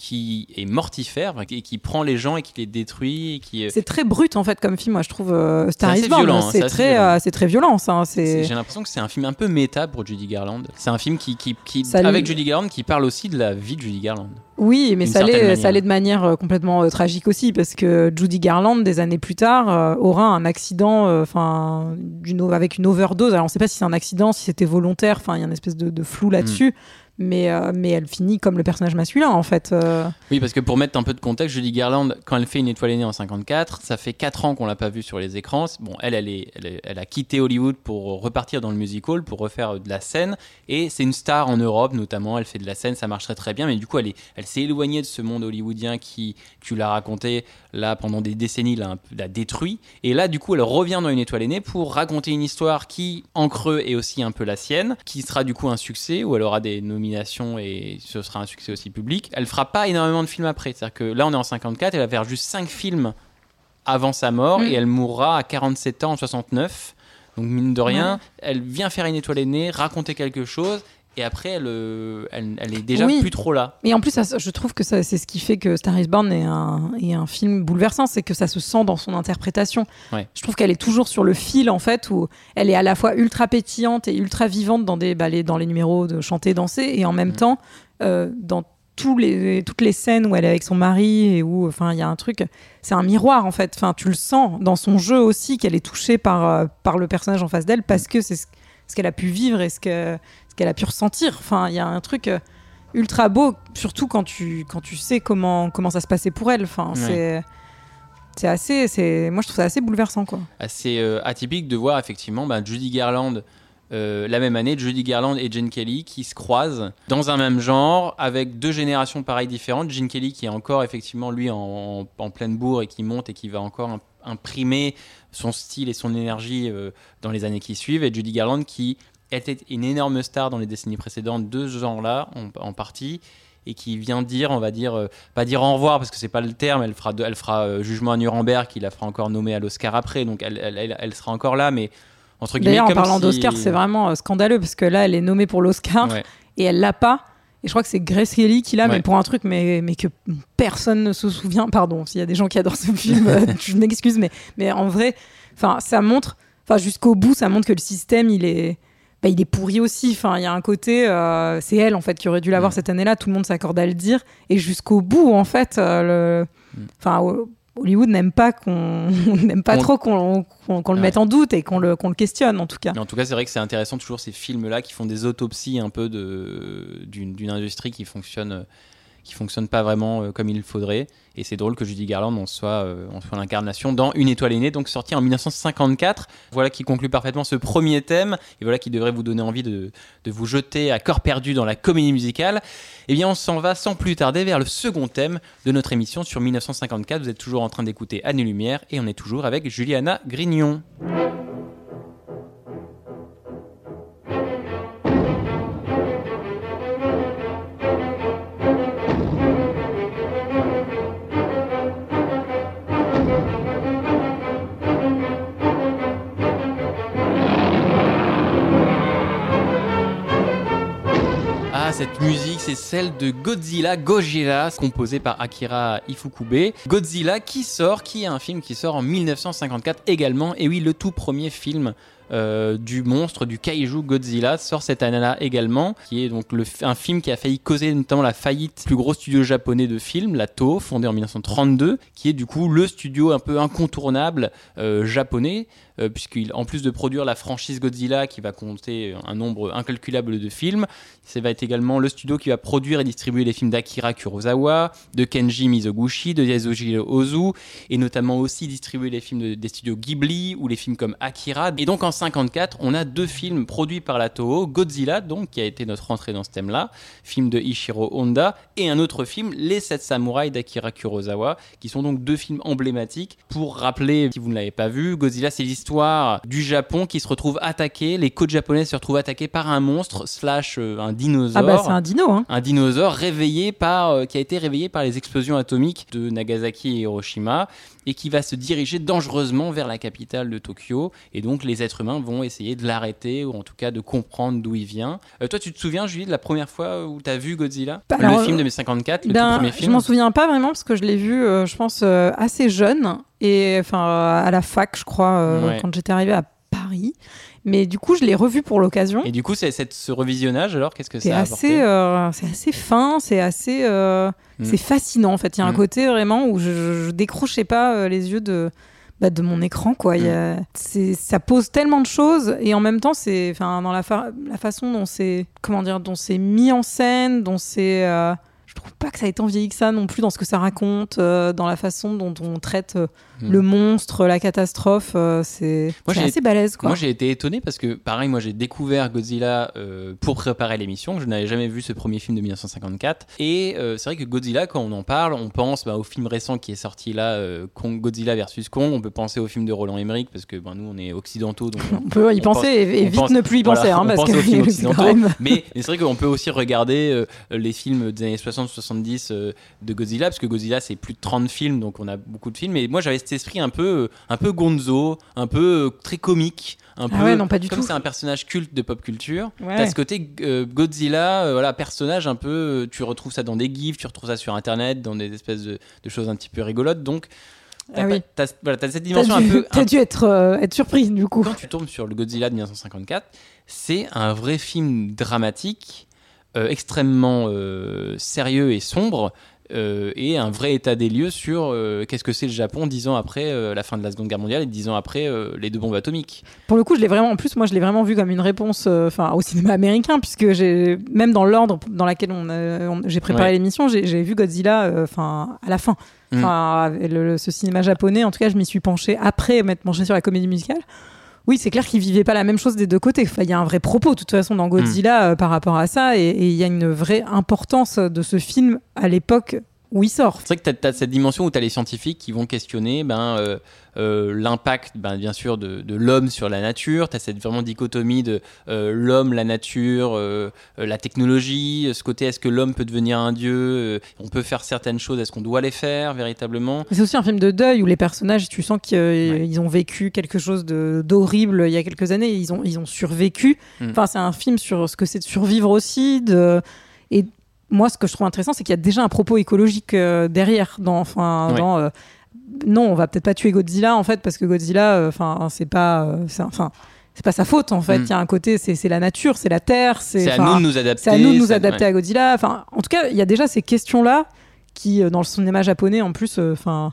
qui est mortifère, enfin, qui, prend les gens et qui les détruit, et qui... euh, c'est très brut en fait comme film. Moi, je trouve euh, Star C'est Is assez Born, violent, hein, c'est très, euh, c'est très violent. Ça, hein, c'est- J'ai l'impression que c'est un film un peu méta pour Judy Garland. C'est un film qui, qui, qui- Ça avec Judy Garland qui parle aussi de la vie de Judy Garland. Oui, mais ça l'est, ça de manière euh, complètement euh, tragique aussi, parce que Judy Garland, des années plus tard, euh, aura un accident, enfin, avec une overdose. Alors on ne sait pas si c'est un accident, si c'était volontaire. Enfin, il y a une espèce de, de flou là-dessus. Mais, euh, mais elle finit comme le personnage masculin, en fait. euh. Oui, parce que pour mettre un peu de contexte, Judy Garland, quand elle fait Une étoile est née en 54, ça fait 4 ans qu'on l'a pas vue sur les écrans. Bon, elle, elle, est, elle, a quitté Hollywood pour repartir dans le musical, pour refaire de la scène. Et c'est une star en Europe, notamment. Elle fait de la scène, ça marcherait très bien. Mais du coup, elle, est- elle s'est éloignée de ce monde hollywoodien qui, tu l'as raconté, là, pendant des décennies, l'a, l'a détruit. Et là, du coup, elle revient dans Une étoile est née pour raconter une histoire qui, en creux, est aussi un peu la sienne, qui sera du coup un succès, où elle aura des nominations et ce sera un succès aussi public. Elle fera pas énormément de films après. C'est-à-dire que là, on est en 54, elle va faire juste 5 films avant sa mort Mm. et elle mourra à 47 ans en 69. Donc mine de rien, elle vient faire une étoile est née, raconter quelque chose et après elle, euh, elle, elle est déjà Oui. plus trop là. Et en plus, ça- je trouve que c'est ce qui fait que Star is Born est un, est un film bouleversant, c'est que ça se sent dans son interprétation. Ouais. Je trouve qu'elle est toujours sur le fil, en fait, où elle est à la fois ultra pétillante et ultra vivante dans, des, bah, les, dans les numéros de chanter, danser, et en même Mhm. temps, euh, dans tous les, toutes les scènes où elle est avec son mari et où enfin il y a un truc c'est un miroir en fait enfin tu le sens dans son jeu aussi qu'elle est touchée par euh, par le personnage en face d'elle parce que c'est ce, qu'elle a pu vivre et ce que ce qu'elle a pu ressentir enfin il y a un truc euh, ultra beau surtout quand tu quand tu sais comment comment ça se passait pour elle enfin Ouais. c'est c'est assez c'est moi je trouve ça assez bouleversant quoi assez euh, atypique de voir effectivement bah, Judy Garland euh, la même année, Judy Garland et Gene Kelly qui se croisent dans un même genre avec deux générations pareilles différentes. Gene Kelly qui est encore effectivement lui en, en- en pleine bourre et qui monte et qui va encore im- imprimer son style et son énergie euh, dans les années qui suivent et Judy Garland qui était une énorme star dans les décennies précédentes de ce genre-là en, en partie et qui vient dire, on va dire, euh, pas dire au revoir parce que c'est pas le terme, elle fera, de- elle fera euh, jugement à Nuremberg, qui la fera encore nommer à l'Oscar après, donc elle, elle, elle- elle sera encore là, mais entre guillemets. d'ailleurs en parlant si- d'Oscar c'est vraiment euh, scandaleux parce que là elle est nommée pour l'Oscar Ouais. et elle l'a pas. Et je crois que c'est Grace Kelly qui l'a, Ouais. mais pour un truc, mais, mais que personne ne se souvient. Pardon, s'il y a des gens qui adorent ce film, euh, je m'excuse, mais, mais en vrai, ça montre, jusqu'au bout, ça montre que le système, il est, bah, il est pourri aussi. Enfin, il y a un côté, euh, c'est elle en fait qui aurait dû l'avoir Mm. cette année-là. Tout le monde s'accorde à le dire, et jusqu'au bout, en fait, euh, le, Mm. enfin. Hollywood n'aime pas qu'on n'aime pas trop qu'on qu'on le Ouais. mette en doute et qu'on le, qu'on le questionne en tout cas. Mais en tout cas, c'est vrai que c'est intéressant toujours ces films-là qui font des autopsies un peu d'une industrie qui fonctionne, euh, qui fonctionne pas vraiment euh, comme il faudrait. Et c'est drôle que Judy Garland en soit, euh, en soit l'incarnation dans Une étoile aînée, donc sorti en 1954. Voilà qui conclut parfaitement ce premier thème et voilà qui devrait vous donner envie de, de vous jeter à corps perdu dans la comédie musicale. Eh bien, on s'en va sans plus tarder vers le second thème de notre émission sur 1954. Vous êtes toujours en train d'écouter Anne et Lumière et on est toujours avec Juliana Grignon. Cette musique, c'est celle de Godzilla, Gojira, composée par Akira Ifukube. Godzilla qui sort, qui est un film qui sort en 1954 également. Et oui, le tout premier film euh, du monstre, du kaiju Godzilla, sort cette année-là également, qui est donc un film qui a failli causer notamment la faillite du plus gros studio japonais de films, la Toho, fondé en 1932, qui est du coup le studio un peu incontournable euh, japonais, euh, puisqu'en plus de produire la franchise Godzilla qui va compter un nombre incalculable de films, ça va être également le studio qui va produire et distribuer les films d'Akira Kurosawa, de Kenji Mizoguchi, de Yasujiro Ozu, et notamment aussi distribuer les films de- des studios Ghibli ou les films comme Akira. Et donc en 54, on a deux films produits par la Toho, Godzilla, donc qui a été notre entrée dans ce thème-là, film de Ishiro Honda, et un autre film, Les Sept Samouraïs d'Akira Kurosawa, qui sont donc deux films emblématiques. Pour rappeler, si vous ne l'avez pas vu, Godzilla, c'est du Japon qui se retrouve attaqué, les côtes japonaises se retrouvent attaquées par un monstre slash euh, un dinosaure Ah bah c'est un dino, hein. un dinosaure réveillé par, euh, qui a été réveillé par les explosions atomiques de Nagasaki et Hiroshima et qui va se diriger dangereusement vers la capitale de Tokyo. Et donc les êtres humains vont essayer de l'arrêter ou en tout cas de comprendre d'où il vient. Euh, toi, tu te souviens, Julie, de la première fois où tu as vu Godzilla? Bah, Le alors, film de 1954, le Ben, tout premier je film? m'en souviens pas vraiment parce que je l'ai vu, euh, je pense, assez jeune et enfin à la fac, je crois, euh, Ouais. quand j'étais arrivée à Paris. Mais du coup, je l'ai revu pour l'occasion. Et du coup, c'est, ce revisionnage, alors, qu'est-ce que C'est ça a assez, euh, c'est assez fin, c'est assez, euh, Mm. c'est fascinant en fait. Il y a un Mm. côté vraiment où je, je, décrochais pas les yeux de, bah, de mon écran quoi. Il y a- Mm. c'est, ça pose tellement de choses et en même temps c'est, enfin dans la, fa- la façon dont c'est, comment dire, dont c'est mis en scène, dont c'est, je trouve pas que ça ait tant vieilli que ça non plus dans ce que ça raconte, euh, dans la façon dont on traite euh, Mm. le monstre, la catastrophe. euh, c'est, assez balèze quoi. Moi j'ai été étonné parce que pareil moi j'ai découvert Godzilla euh, pour préparer l'émission, je n'avais jamais vu ce premier film de 1954 et c'est vrai que Godzilla quand on en parle on pense bah, au film récent qui est sorti là Kong, Godzilla versus Kong, on peut penser au film de Roland Emmerich parce que ben, nous on est occidentaux donc on, peut y on penser pense- et, vite pense- ne plus y voilà, penser hein, on parce que même- mais, c'est vrai qu'on peut aussi regarder les films des années 60-70 euh, de Godzilla, parce que Godzilla c'est plus de 30 films, donc on a beaucoup de films. Et moi j'avais cet esprit un peu, un peu gonzo, un peu euh, très comique, un Ah peu. ouais, non, pas du comme c'est un personnage culte de pop culture, Ouais. t'as ce côté euh, Godzilla, voilà, personnage un peu. tu retrouves ça dans des gifs, tu retrouves ça sur internet, dans des espèces de, de choses un petit peu rigolotes. Donc, t'as Ah oui. t'as- voilà, t'as cette dimension un dû, peu. t'as un dû être, euh, être surprise du coup. quand tu tombes sur le Godzilla de 1954, c'est un vrai film dramatique, extrêmement euh, sérieux et sombre, euh, et un vrai état des lieux sur euh, qu'est-ce que c'est le Japon dix ans après euh, la fin de la Seconde Guerre mondiale et dix ans après euh, les deux bombes atomiques. Pour le coup, je l'ai vraiment. En plus, moi, je l'ai vraiment vu comme une réponse, euh, enfin, au cinéma américain, puisque j'ai même dans l'ordre dans lequel on, j'ai préparé l'émission, j'ai vu Godzilla, euh, enfin, à la fin. Mm. Enfin, ce cinéma japonais. En tout cas, je m'y suis penchée après m'être penchée sur la comédie musicale. Oui, c'est clair qu'ils vivaient pas la même chose des deux côtés. Enfin, il y a un vrai propos, de toute façon, dans Godzilla euh, par rapport à ça, et il y a une vraie importance de ce film à l'époque où il sort. C'est vrai que tu as, cette dimension où tu as les scientifiques qui vont questionner ben, euh, euh, l'impact, ben, bien sûr, de, de l'homme sur la nature. Tu as cette vraiment dichotomie de euh, l'homme, la nature, la technologie. Ce côté, est-ce que l'homme peut devenir un dieu On peut faire certaines choses, est-ce qu'on doit les faire véritablement? C'est aussi un film de deuil où les personnages, tu sens qu'ils ont vécu quelque chose d'horrible il y a quelques années. Ils ont, ils ont survécu. Mm. Enfin, c'est un film sur ce que c'est de survivre aussi. De... Moi, ce que je trouve intéressant, c'est qu'il y a déjà un propos écologique euh, derrière. Dans, enfin, Ouais. dans, euh, non, on va peut-être pas tuer Godzilla en fait parce que Godzilla, euh, enfin, c'est pas, euh, c'est- enfin, c'est pas sa faute en fait. Il Mm. y a un côté, c'est la nature, c'est la terre, c'est. À nous de nous adapter. c'est à nous de nous adapter ouais. à Godzilla. Enfin, en tout cas, il y a déjà ces questions-là qui, dans le cinéma japonais, en plus, enfin,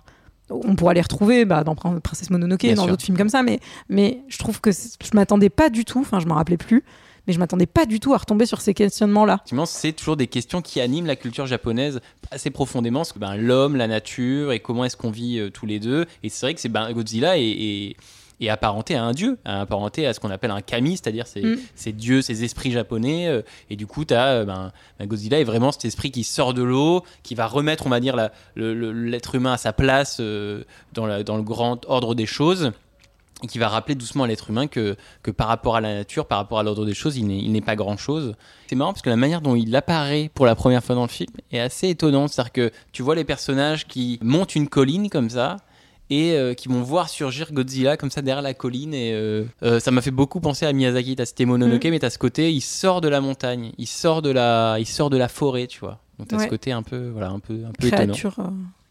on pourra les retrouver bah, dans Prin- Princesse Mononoke, Bien dans d'autres films comme ça. Mais, mais je trouve que je m'attendais pas du tout. Enfin, je m'en rappelais plus. Mais je m'attendais pas du tout à retomber sur ces questionnements-là. C'est toujours des questions qui animent la culture japonaise assez profondément. Parce que ben, l'homme, la nature et comment est-ce qu'on vit euh, tous les deux. Et c'est vrai que c'est ben, Godzilla est, est- apparenté à un dieu, est apparenté à ce qu'on appelle un kami, c'est-à-dire ces, Mm. ces dieux, ces esprits japonais. euh, et du coup, as, ben, ben, Godzilla est vraiment cet esprit qui sort de l'eau, qui va remettre, on va dire, l'être humain à sa place euh, dans, la- dans le grand ordre des choses et qui va rappeler doucement à l'être humain que, que par rapport à la nature, par rapport à l'ordre des choses, il n'est pas grand-chose. C'est marrant parce que la manière dont il apparaît pour la première fois dans le film est assez étonnante. C'est-à-dire que tu vois les personnages qui montent une colline comme ça et euh, qui vont voir surgir Godzilla comme ça derrière la colline. Et euh, euh, ça m'a fait beaucoup penser à Miyazaki. T'as cité Mononoke, Mm. mais t'as ce côté, il sort de la montagne, il sort de la, il sort de la forêt, tu vois. Donc t'as ce Ouais. côté un peu, voilà, un peu, un peu étonnant. Créature,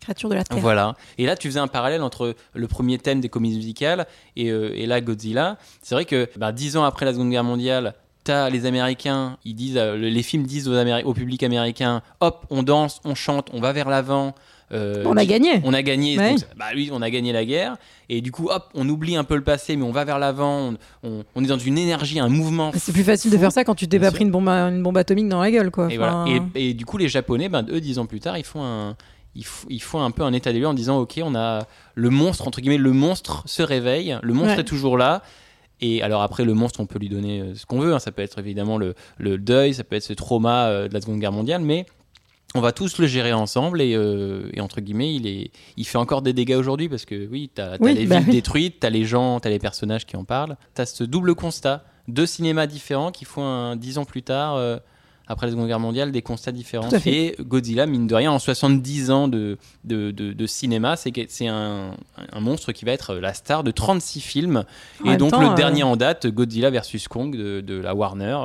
créature de la terre. Voilà. Et là, tu faisais un parallèle entre le premier thème des comédies musicales et, euh, et là, Godzilla. C'est vrai que bah, dix ans après la Seconde Guerre mondiale, t'as les Américains, ils disent, euh, les films disent aux Améri- au public américain, hop, on danse, on chante, on va vers l'avant. euh, On a gagné. on a gagné, Ouais. donc, bah oui, on a gagné la guerre. Et du coup, hop, on oublie un peu le passé, mais on va vers l'avant. On, on- on est dans une énergie, un mouvement. C'est plus facile de faire ça quand tu t'es pas pris une bombe, une bombe atomique dans la gueule, quoi. Et, voilà. Et du coup, les Japonais, ben, eux, dix ans plus tard, ils font un, ils, f- ils font un peu un état des lieux en disant, ok, on a le monstre entre guillemets, le monstre se réveille, le monstre Ouais. est toujours là. Et alors après, le monstre, on peut lui donner euh, ce qu'on veut. hein. Ça peut être évidemment le, le deuil, ça peut être ce trauma euh, de la Seconde Guerre mondiale, mais on va tous le gérer ensemble et, euh, et entre guillemets, il, est, il fait encore des dégâts aujourd'hui parce que oui, t'as as Oui, les bah villes oui. détruites, t'as les gens, t'as les personnages qui en parlent. T'as ce double constat, deux cinémas différents qui font un, dix ans plus tard, euh, après la Seconde Guerre mondiale, des constats différents. Et Godzilla, mine de rien, en 70 ans de, de, de- de cinéma, c'est un, un monstre qui va être la star de 36 films. En et donc temps, le euh, dernier en date, Godzilla versus Kong de, de la Warner.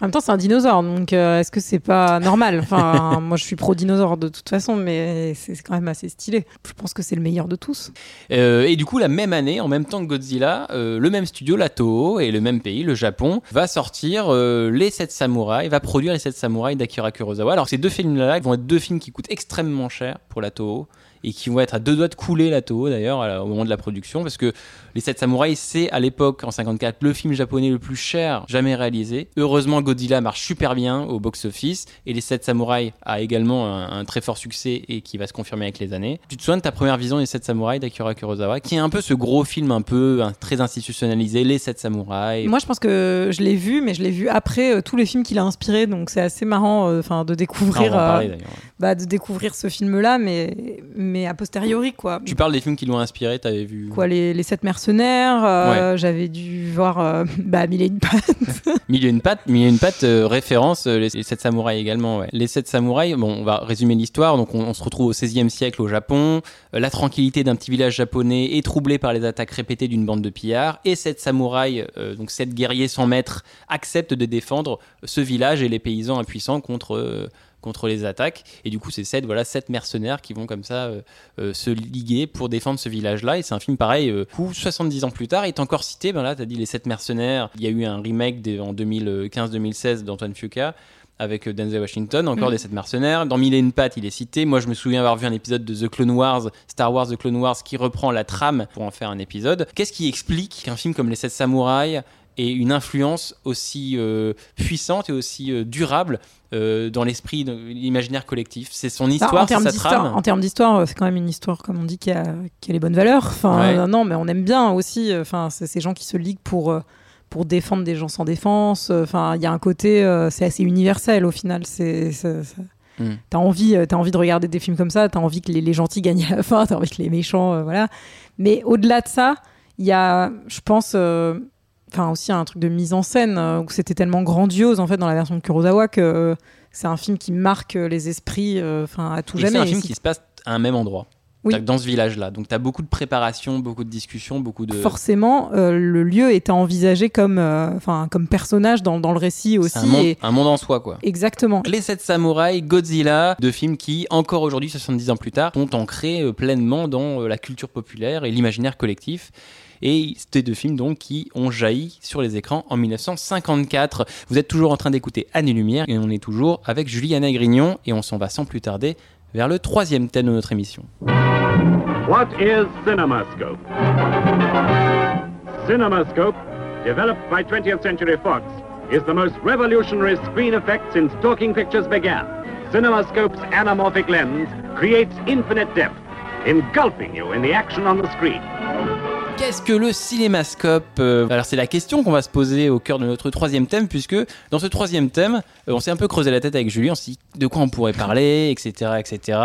En même temps, c'est un dinosaure, donc euh, est-ce que c'est pas normal? Enfin, moi, je suis pro-dinosaure de toute façon, mais c'est quand même assez stylé. Je pense que c'est le meilleur de tous. Euh, et du coup, la même année, en même temps que Godzilla, euh, le même studio, la Toho, et le même pays, le Japon, va sortir euh, Les 7 Samouraïs, va produire Les 7 Samouraïs d'Akira Kurosawa. Alors, ces deux films-là, ils vont être deux films qui coûtent extrêmement cher pour la Toho et qui vont être à deux doigts de couler la Toho d'ailleurs au moment de la production parce que Les 7 Samouraïs, c'est à l'époque, en 54, le film japonais le plus cher jamais réalisé. Heureusement, Godzilla marche super bien au box-office et Les 7 Samouraïs a également un, un très fort succès et qui va se confirmer avec les années. Tu te souviens de ta première vision des 7 Samouraïs d'Akira Kurosawa, qui est un peu ce gros film un peu hein, très institutionnalisé, Les 7 Samouraïs? Moi, je pense que je l'ai vu, mais je l'ai vu après euh, tous les films qu'il a inspirés, donc c'est assez marrant euh, enfin, de Ah, on découvrir. va en euh, parler. Bah, de découvrir ce film-là, mais, mais a posteriori, quoi. Tu parles des films qui l'ont inspiré, t'avais vu Quoi, les, les sept mercenaires, euh, j'avais dû voir euh, bah, Mille et une pattes. Mille et une pattes, Mille et une pattes, euh, référence euh, les, les sept samouraïs également. Ouais. Les sept samouraïs, bon, on va résumer l'histoire. Donc, on, on se retrouve au XVIe siècle au Japon. La tranquillité d'un petit village japonais est troublée par les attaques répétées d'une bande de pillards. Et sept samouraïs, donc sept guerriers sans maître, acceptent de défendre ce village et les paysans impuissants contre. Contre les attaques et du coup c'est sept voilà sept mercenaires qui vont comme ça euh, euh, se liguer pour défendre ce village là et c'est un film pareil euh, où 70 ans plus tard il est encore cité ben là tu as dit les sept mercenaires il y a eu un remake des- en 2015-2016 d'Antoine Fuqua avec euh, Denzel Washington, encore Mm. des sept mercenaires. Dans Mille et une pattes, il est cité. Moi, je me souviens avoir vu un épisode de The Clone Wars, Star Wars The Clone Wars, qui reprend la trame pour en faire un épisode. Qu'est-ce qui explique qu'un film comme Les Sept Samouraïs ait une influence aussi euh, puissante et aussi euh, durable euh, dans l'esprit, de l'imaginaire collectif C'est son histoire, en c'est sa trame en termes d'histoire, c'est quand même une histoire, comme on dit, qui a, qui a les bonnes valeurs. Enfin, Ouais. non, mais on aime bien aussi. Enfin, c'est ces gens qui se liguent pour pour défendre des gens sans défense. Enfin, il y a un côté, c'est assez universel au final. C'est Mm. T'as envie, t'as envie de regarder des films comme ça. T'as envie que les, les gentils gagnent à la fin. T'as envie que les méchants, euh, voilà. Mais au-delà de ça, il y a, je pense. euh, Enfin, aussi un truc de mise en scène euh, où c'était tellement grandiose en fait dans la version de Kurosawa que euh, c'est un film qui marque euh, les esprits enfin à tout Et jamais. c'est un film qui se passe à un même endroit. Oui. Dans ce village-là. Donc, tu as beaucoup de préparation, beaucoup de discussions, beaucoup de. Forcément, le lieu était envisagé comme, enfin, comme personnage dans, dans le récit aussi. Un monde, et- un monde en soi, quoi. Exactement. Les 7 samouraïs, Godzilla, deux films qui, encore aujourd'hui, 70 ans plus tard, sont ancrés pleinement dans la culture populaire et l'imaginaire collectif. Et c'était deux films donc qui ont jailli sur les écrans en 1954. Vous êtes toujours en train d'écouter Anne et Lumière et on est toujours avec Juliana Grignon et on s'en va sans plus tarder vers le troisième thème de notre émission. What is CinemaScope? CinemaScope, developed by 20th Century Fox, is the most revolutionary screen effect since talking pictures began. CinemaScope's anamorphic lens creates infinite depth, engulfing you in the action on the screen. Qu'est-ce que le cinémascope Euh, Alors c'est la question qu'on va se poser au cœur de notre troisième thème, puisque dans ce troisième thème, euh, on s'est un peu creusé la tête avec Julie, on s'est dit de quoi on pourrait parler, etc. etc.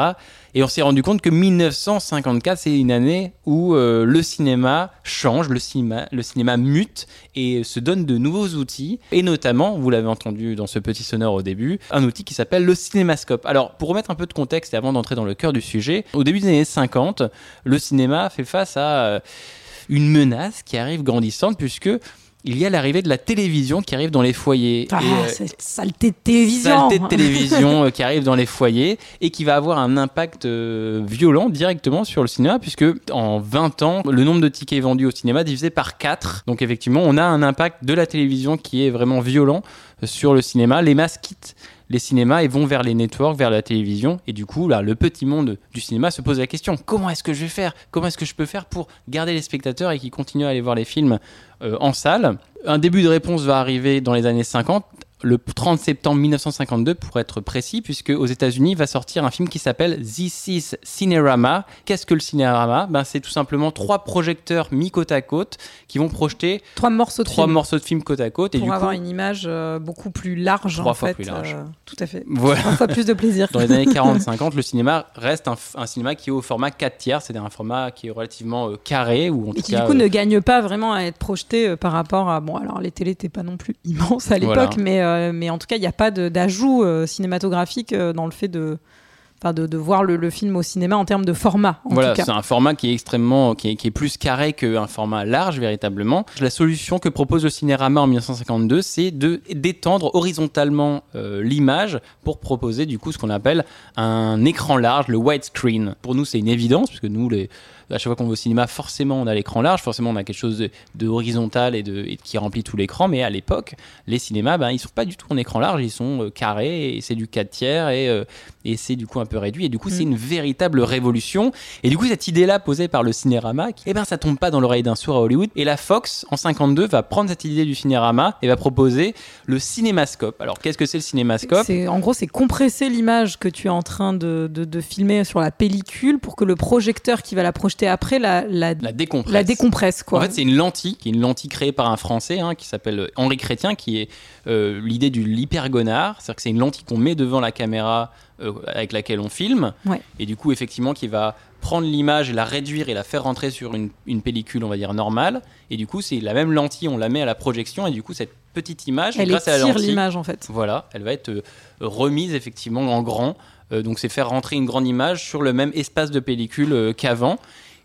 Et on s'est rendu compte que 1954, c'est une année où euh, le cinéma change, le cinéma, le cinéma mute et se donne de nouveaux outils, et notamment, vous l'avez entendu dans ce petit sonore au début, un outil qui s'appelle le cinémascope. Alors pour remettre un peu de contexte et avant d'entrer dans le cœur du sujet, au début des années 50, le cinéma fait face à... une menace qui arrive grandissante puisque il y a l'arrivée de la télévision qui arrive dans les foyers. Ah, Et, euh, cette saleté de télévision. saleté de télévision euh, qui arrive dans les foyers et qui va avoir un impact euh, violent directement sur le cinéma puisque en 20 ans le nombre de tickets vendus au cinéma divisé par 4 donc effectivement on a un impact de la télévision qui est vraiment violent sur le cinéma les masses quittent les cinémas et vont vers les networks, vers la télévision. Et du coup, là, le petit monde du cinéma se pose la question. Comment est-ce que je vais faire? Comment est-ce que je peux faire pour garder les spectateurs et qu'ils continuent à aller voir les films euh, en salle? Un début de réponse va arriver dans les années 50 le 30 septembre 1952 pour être précis, puisque aux États-Unis va sortir un film qui s'appelle This is Cinerama. Qu'est-ce que le cinéma? Ben, C'est tout simplement trois projecteurs mis côte à côte qui vont projeter Trois morceaux de trois film morceaux de film côte à côte. Et pour du avoir coup, une image euh, beaucoup plus large. Trois en fois fait, plus large. euh, tout à fait. Voilà. Trois fois plus de plaisir. Dans les années 40-50, le cinéma reste un, cinéma qui est au format 4 tiers, c'est-à-dire un format qui est relativement euh, carré ou en Et tout qui cas du coup ne gagne pas vraiment à être projeté par rapport à bon alors les télés n'étaient pas non plus immenses à l'époque Voilà. mais mais en tout cas il n'y a pas d'ajout euh, cinématographique euh, dans le fait de de, de voir le, le film au cinéma en termes de format en Voilà, c'est un format qui est extrêmement, qui est, qui est plus carré qu'un format large véritablement. La solution que propose le Cinérama en 1952, c'est de d'étendre horizontalement euh, l'image pour proposer du coup ce qu'on appelle un écran large, le widescreen. Pour nous, c'est une évidence puisque nous, les, à chaque fois qu'on va au cinéma, forcément, on a l'écran large, forcément, on a quelque chose de, de horizontal et, de, et qui remplit tout l'écran. Mais à l'époque, les cinémas, ben, ils sont pas du tout en écran large, ils sont euh, carrés et c'est du 4 tiers et, euh, et c'est du coup un peu réduit. Et du coup, c'est une véritable révolution. Et du coup, cette idée-là posée par le Cinérama, eh ben, ça tombe pas dans l'oreille d'un sourd à Hollywood. Et la Fox, en 52, va prendre cette idée du Cinérama et va proposer le cinémascope. Alors, qu'est-ce que c'est le cinémascope? En gros, c'est compresser l'image que tu es en train de, de- de filmer sur la pellicule pour que le projecteur qui va la projeter projeter après la, la, La décompresse. la décompresse, quoi. En fait, c'est une lentille, qui est une lentille créée par un Français hein, qui s'appelle Henri Chrétien, qui est euh, l'idée du l'hypergonard. C'est-à-dire que c'est une lentille qu'on met devant la caméra euh, avec laquelle on filme. Ouais. Et du coup, effectivement, qui va prendre l'image et la réduire et la faire rentrer sur une, une pellicule, on va dire, normale. Et du coup, c'est la même lentille, on la met à la projection. Et du coup, cette petite image, Elle grâce à la lentille, l'image, en fait. voilà, elle va être euh, remise effectivement en grand. Donc c'est faire rentrer une grande image sur le même espace de pellicule qu'avant.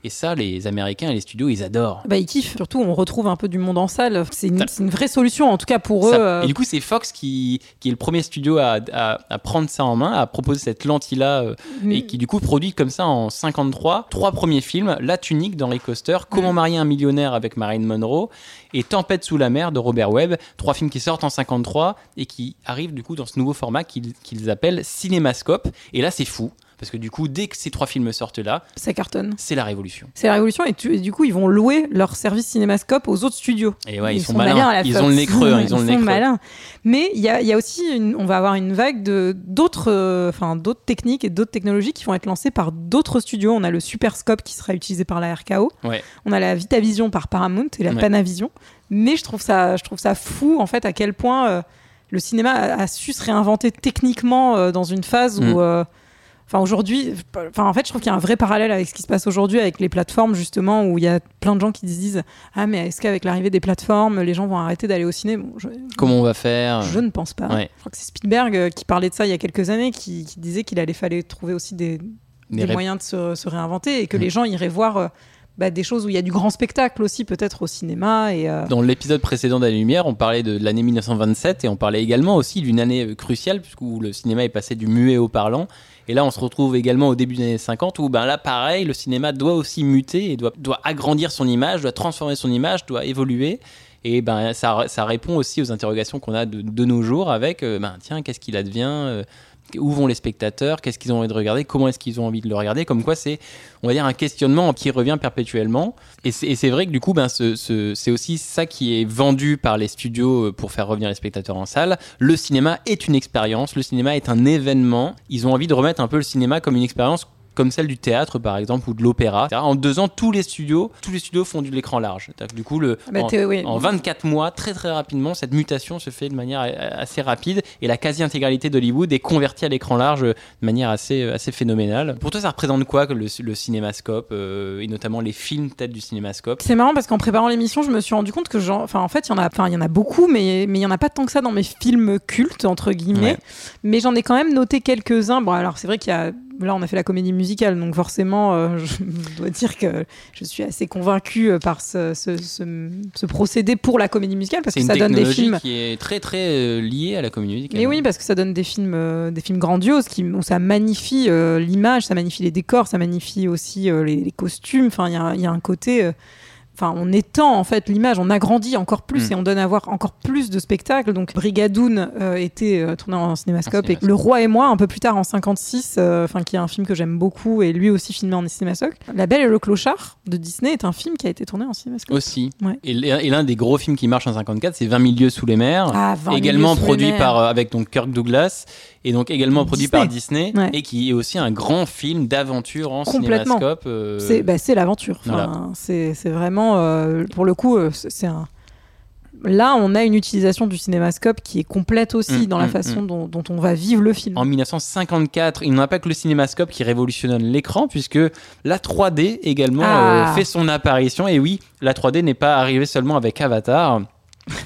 Et ça, les Américains et les studios, ils adorent. Bah, ils kiffent. Surtout, on retrouve un peu du monde en salle. C'est une, vraie solution, en tout cas pour eux. Ça- euh, Et du coup, c'est Fox qui, qui est le premier studio à, à- à prendre ça en main, à proposer cette lentille-là, euh, Mm. et qui du coup produit comme ça en 53 trois premiers films La tunique d'Henri Coster, Comment Mm. marier un millionnaire avec Marilyn Monroe et Tempête sous la mer de Robert Webb. Trois films qui sortent en 53 et qui arrivent du coup dans ce nouveau format qu'ils qu'ils appellent Cinémascope. Et là, c'est fou. Parce que du coup, dès que ces trois films sortent là, ça cartonne. c'est la révolution. C'est la révolution et, tu- et du coup ils vont louer leur service cinémascope aux autres studios. Et ouais, ils, sont, malins. à la ils ont le nez creux. hein, ils ont le nez sont creux. malins. Mais il y a, il y a aussi, une- on va avoir une vague de d'autres, euh, enfin d'autres techniques et d'autres technologies qui vont être lancées par d'autres studios. On a le Superscope qui sera utilisé par la RKO. Ouais. On a la Vitavision par Paramount et la Ouais. Panavision. Mais je trouve ça, je trouve ça fou en fait à quel point euh, le cinéma a, a su se réinventer techniquement euh, dans une phase Mm. où euh, Enfin, aujourd'hui, enfin, en fait, je trouve qu'il y a un vrai parallèle avec ce qui se passe aujourd'hui avec les plateformes, justement, où il y a plein de gens qui se disent Ah, mais est-ce qu'avec l'arrivée des plateformes, les gens vont arrêter d'aller au ciné? Bon, je, Comment on va faire? je ne pense pas. Ouais. Je crois que c'est Spielberg euh, qui parlait de ça il y a quelques années, qui, qui disait qu'il allait fallait trouver aussi des, Des moyens de se, se réinventer et que Mm. les gens iraient voir euh, bah, des choses où il y a du grand spectacle aussi, peut-être au cinéma. Et, euh, Dans l'épisode précédent d'Année Lumière, on parlait de l'année 1927 et on parlait également aussi d'une année cruciale puisque le cinéma est passé du muet au parlant. Et là, on se retrouve également au début des années 50 où ben là, pareil, le cinéma doit aussi muter et doit, agrandir son image, doit transformer son image, doit évoluer. Et ben ça, ça répond aussi aux interrogations qu'on a de, de nos jours avec euh, ben tiens, qu'est-ce qu'il advient euh, où vont les spectateurs, qu'est-ce qu'ils ont envie de regarder, comment est-ce qu'ils ont envie de le regarder, comme quoi c'est, on va dire, un questionnement qui revient perpétuellement. Et c'est vrai que du coup, ben, ce- ce- c'est aussi ça qui est vendu par les studios euh, pour faire revenir les spectateurs en salle. Le cinéma est une expérience, le cinéma est un événement. Ils ont envie de remettre un peu le cinéma comme une expérience comme celle du théâtre par exemple ou de l'opéra. En deux ans, tous les studios, tous les studios font de l'écran large. Du coup, le, Bah, en, oui. en 24 mois, très très rapidement, cette mutation se fait de manière assez rapide et la quasi-intégralité d'Hollywood est convertie à l'écran large de manière assez, assez phénoménale. Pour toi, ça représente quoi le, le cinémascope euh, et notamment les films peut-être du cinémascope? C'est marrant parce qu'en préparant l'émission, je me suis rendu compte que, genre, enfin, en fait, il y en a, enfin, il y en a beaucoup, mais mais il y en a pas tant que ça dans mes films cultes entre guillemets. Ouais. Mais j'en ai quand même noté quelques-uns. Bon, alors c'est vrai qu'il y a, là, on a fait la comédie musicale, donc forcément, euh, je dois dire que je suis assez convaincue euh, par ce, ce, ce- ce procédé pour la comédie musicale parce que ça donne des films. qui est très très euh, liée à la comédie musicale. Mais oui, parce que ça donne des films, euh, des films grandioses qui, où ça magnifie euh, l'image, ça magnifie les décors, ça magnifie aussi les, les costumes. Enfin, il y a, il y a un côté. Enfin, on étend en fait l'image, on agrandit encore plus Mm. et on donne à voir encore plus de spectacles. Donc, Brigadoon euh, était euh, tourné en cinémascope, En et Le Roi et moi, un peu plus tard en 56, euh, enfin qui est un film que j'aime beaucoup et lui aussi filmé en cinémascope. La Belle et le Clochard de Disney est un film qui a été tourné en cinémascope. Aussi. Ouais. Et l'un des gros films qui marche en 54, c'est 20 000 lieues sous les mers. Ah, 20 000 également produit par avec donc Kirk Douglas et donc également produit Disney. par Disney Ouais. et qui est aussi un grand film d'aventure en cinémascope. C'est bah, c'est l'aventure. Enfin, Voilà. C'est c'est vraiment, euh, pour le coup, euh, c'est c'est un. Là, on a une utilisation du cinémascope qui est complète aussi Mm, dans la mm, façon dont, dont on va vivre le film. En 1954, il n'y a pas que le cinémascope qui révolutionne l'écran, puisque la 3D également Ah. euh, fait son apparition. Et oui, la 3D n'est pas arrivée seulement avec Avatar.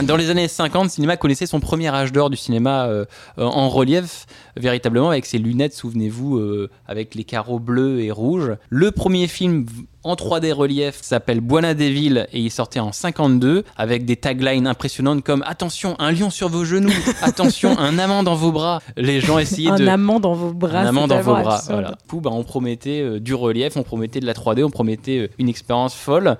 Dans les années 50, le cinéma connaissait son premier âge d'or du cinéma euh, en relief, véritablement avec ses lunettes, souvenez-vous, euh, avec les carreaux bleus et rouges. Le premier film en 3D relief s'appelle Buena Devil et il sortait en 52 avec des taglines impressionnantes comme Attention, un lion sur vos genoux, attention, un amant dans vos bras. Les gens essayaient un de amant dans vos bras. un amant dans vos bras. Voilà. Du coup, bah, on promettait euh, du relief, on promettait de la 3D, on promettait une expérience folle.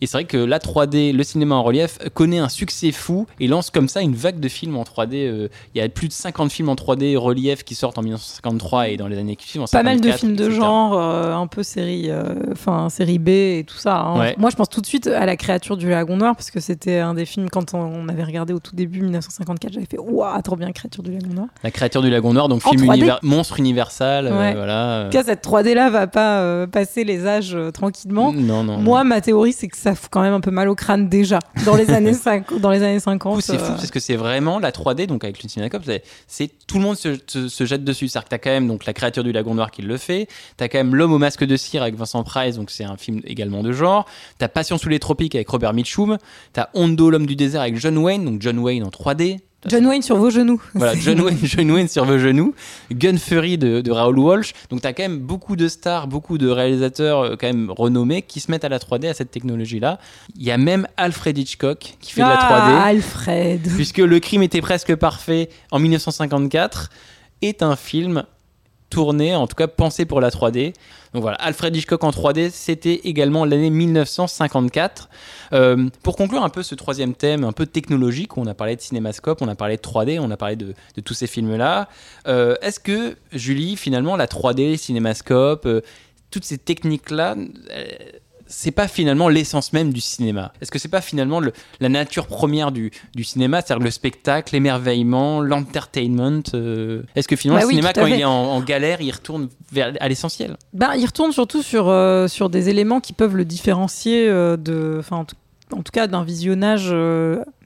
Et c'est vrai que la 3D, le cinéma en relief, connaît un succès fou et lance comme ça une vague de films en 3D. euh, Il y a plus de 50 films en 3D relief qui sortent en 1953 et dans les années qui suivent. en Pas mal de 54, films de etc. genre, euh, un peu série, euh, série B et tout ça. hein. Ouais. Moi, je pense tout de suite à la créature du lagon noir parce que c'était un des films quand on, avait regardé au tout début 1954. J'avais fait waouh, trop bien, créature du lagon noir. La créature du lagon noir, donc En film 3D. univers- monstre universal. Ouais. voilà. En tout cas, cette 3D là va pas passer les âges tranquillement. Non, non. Moi, ma théorie, c'est que ça fout quand même un peu mal au crâne déjà dans les années 5, dans les années 50. Du coup, c'est fou euh, parce que c'est vraiment la 3D, donc avec Cinecop, c'est- c'est tout le monde se, se- se jette dessus. C'est-à-dire que t'as quand même donc la créature du lagon noir qui le fait, t'as quand même l'homme au masque de cire avec Vincent Price, donc c'est un film également de genre. T'as Passion sous les tropiques avec Robert Mitchum, t'as Hondo l'homme du désert avec John Wayne, donc John Wayne en 3D. John Wayne sur vos genoux. Voilà, John Wayne, John Wayne sur vos genoux, Gun Fury de, de Raoul Walsh. Donc t'as quand même beaucoup de stars, beaucoup de réalisateurs euh, quand même renommés qui se mettent à la 3D, à cette technologie-là. Il y a même Alfred Hitchcock qui fait de la 3D Ah, Alfred. puisque Le crime était presque parfait en 1954 est un film tourné, en tout cas pensé pour la 3D. Donc voilà, Alfred Hitchcock en 3D, c'était également l'année 1954. Euh, pour conclure un peu ce troisième thème un peu technologique, on a parlé de cinémascope, on a parlé de 3D, on a parlé de, tous ces films-là. Euh, Est-ce que, Julie, finalement, la 3D, cinémascope, euh, toutes ces techniques-là, c'est pas finalement l'essence même du cinéma. Est-ce que c'est pas finalement le- la nature première du, du cinéma, c'est-à-dire le spectacle, l'émerveillement, l'entertainment euh, Est-ce que finalement Bah le oui, cinéma, quand il est en, en galère, il retourne vers, à l'essentiel? Ben, il retourne surtout sur, euh, sur des éléments qui peuvent le différencier euh, de, en, tout- en tout cas, d'un visionnage